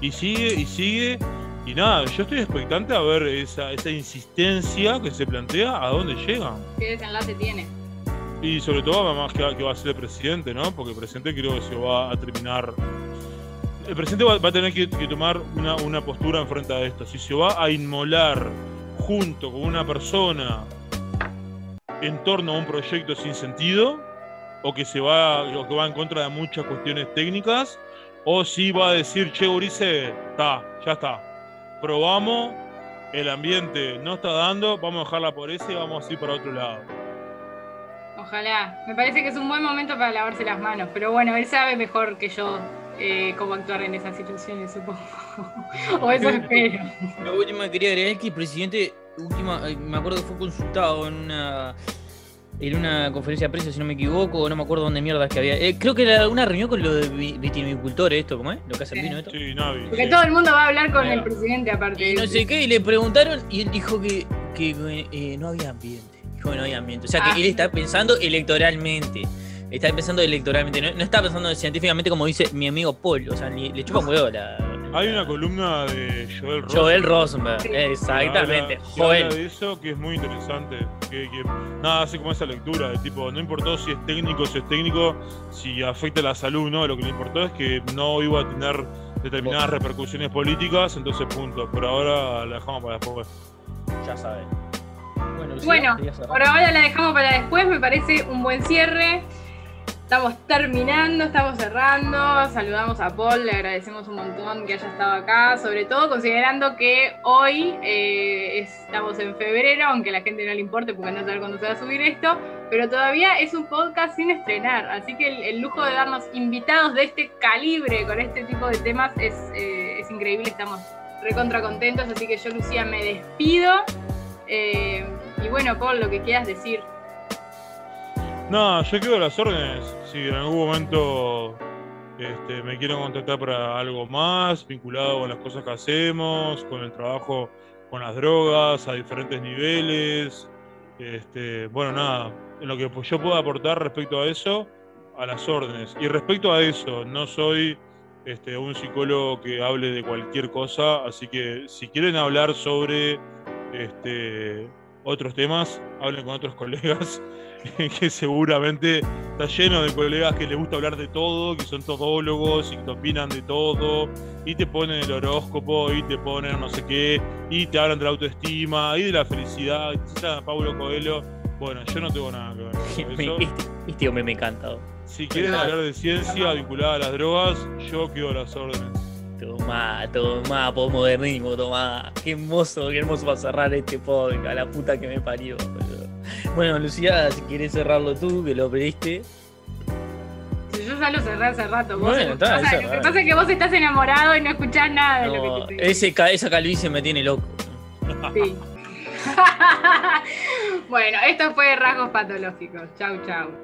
[SPEAKER 5] Y sigue y sigue. Y nada, yo estoy expectante a ver esa, esa insistencia que se plantea, a dónde llegan.
[SPEAKER 4] ¿Qué desenlace tiene?
[SPEAKER 5] Y sobre todo, además, que, va a ser el presidente, ¿no? Porque el presidente creo que se va a terminar. El presidente va, a tener que, tomar una, una postura en frente a esto. Si se va a inmolar junto con una persona en torno a un proyecto sin sentido, o que se va, o que va en contra de muchas cuestiones técnicas, o si va a decir, che, Urice, está, ya está. Probamos, el ambiente no está dando, vamos a dejarla por ese y vamos a ir para otro lado.
[SPEAKER 4] Ojalá. Me parece que es un buen momento para lavarse las manos, pero bueno, él sabe mejor que yo eh, cómo actuar en esas situaciones, supongo. *laughs* o eso espero.
[SPEAKER 3] La última que quería agregar es que el presidente, última, me acuerdo que fue consultado en una en una conferencia de prensa, si no me equivoco, no me acuerdo dónde mierda es que había. Eh, creo que era una reunión con los vitimicultores, esto, ¿cómo es? Lo que hace el vino, esto.
[SPEAKER 5] Sí, Navi.
[SPEAKER 4] Porque
[SPEAKER 5] sí.
[SPEAKER 4] todo el mundo va a hablar con el presidente aparte.
[SPEAKER 3] Y no sé qué, y le preguntaron y él dijo que, que eh, no había ambiente. Dijo que no había ambiente. O sea que
[SPEAKER 4] Ah.
[SPEAKER 3] él está pensando electoralmente. Está pensando electoralmente. No, no está pensando científicamente como dice mi amigo Paul. O sea, ni- le chupa un huevo la.
[SPEAKER 5] Hay una columna de Joel Ross.
[SPEAKER 3] Joel Rosenberg.
[SPEAKER 4] Sí.
[SPEAKER 3] Exactamente.
[SPEAKER 5] Que habla- que
[SPEAKER 3] Joel.
[SPEAKER 5] habla de eso que es muy interesante. Que, que nada hace como esa lectura de tipo, no importó si es técnico, si es técnico, si afecta la salud, no. Lo que le importó es que no iba a tener determinadas repercusiones políticas, entonces punto. Por ahora la dejamos para después.
[SPEAKER 3] Ya sabes. Bueno, Lucía,
[SPEAKER 4] Bueno, por ahora la dejamos para después, me parece un buen cierre. Estamos terminando, estamos cerrando. Saludamos a Paul, le agradecemos un montón que haya estado acá, sobre todo considerando que hoy eh, estamos en febrero, aunque a la gente no le importe porque no sabe cuándo se va a subir esto, pero todavía es un podcast sin estrenar, así que el, lujo de darnos invitados de este calibre con este tipo de temas es, eh, increíble, estamos recontra contentos, así que yo Lucía me despido. Eh, y bueno, Paul, lo que quieras decir.
[SPEAKER 5] No, yo quedo a las órdenes. Si en algún momento este, me quieren contactar para algo más vinculado con las cosas que hacemos, con el trabajo con las drogas a diferentes niveles. Este, bueno, nada, en lo que yo pueda aportar respecto a eso, a las órdenes. Y respecto a eso, no soy este, un psicólogo que hable de cualquier cosa, así que si quieren hablar sobre este, otros temas, hablen con otros *laughs* colegas *laughs* que seguramente está lleno de colegas que les gusta hablar de todo, que son todólogos y que opinan de todo, y te ponen el horóscopo, y te ponen no sé qué, y te hablan de la autoestima, y de la felicidad, y te citan a Pablo Coelho. Bueno, yo no tengo nada que ver con *laughs*
[SPEAKER 3] Me-
[SPEAKER 5] eso.
[SPEAKER 3] este, este hombre me encanta.
[SPEAKER 5] Si quieren hablar de ciencia vinculada a las drogas, yo quedo a las órdenes.
[SPEAKER 3] Tomá, tomá, posmodernismo, tomá. Qué hermoso, qué hermoso para cerrar este podcast, la puta que me parió. boludo. Bueno, Lucía, si quieres cerrarlo tú, que lo pediste.
[SPEAKER 4] Yo ya lo cerré hace rato. Vos
[SPEAKER 3] Bueno, está, es
[SPEAKER 4] lo que pasa es que vos estás enamorado y no escuchás nada de
[SPEAKER 3] No,
[SPEAKER 4] lo que te
[SPEAKER 3] ese, esa calvicie me tiene loco.
[SPEAKER 4] Sí. *laughs* bueno, esto fue Rasgos Patológicos. Chau, chau.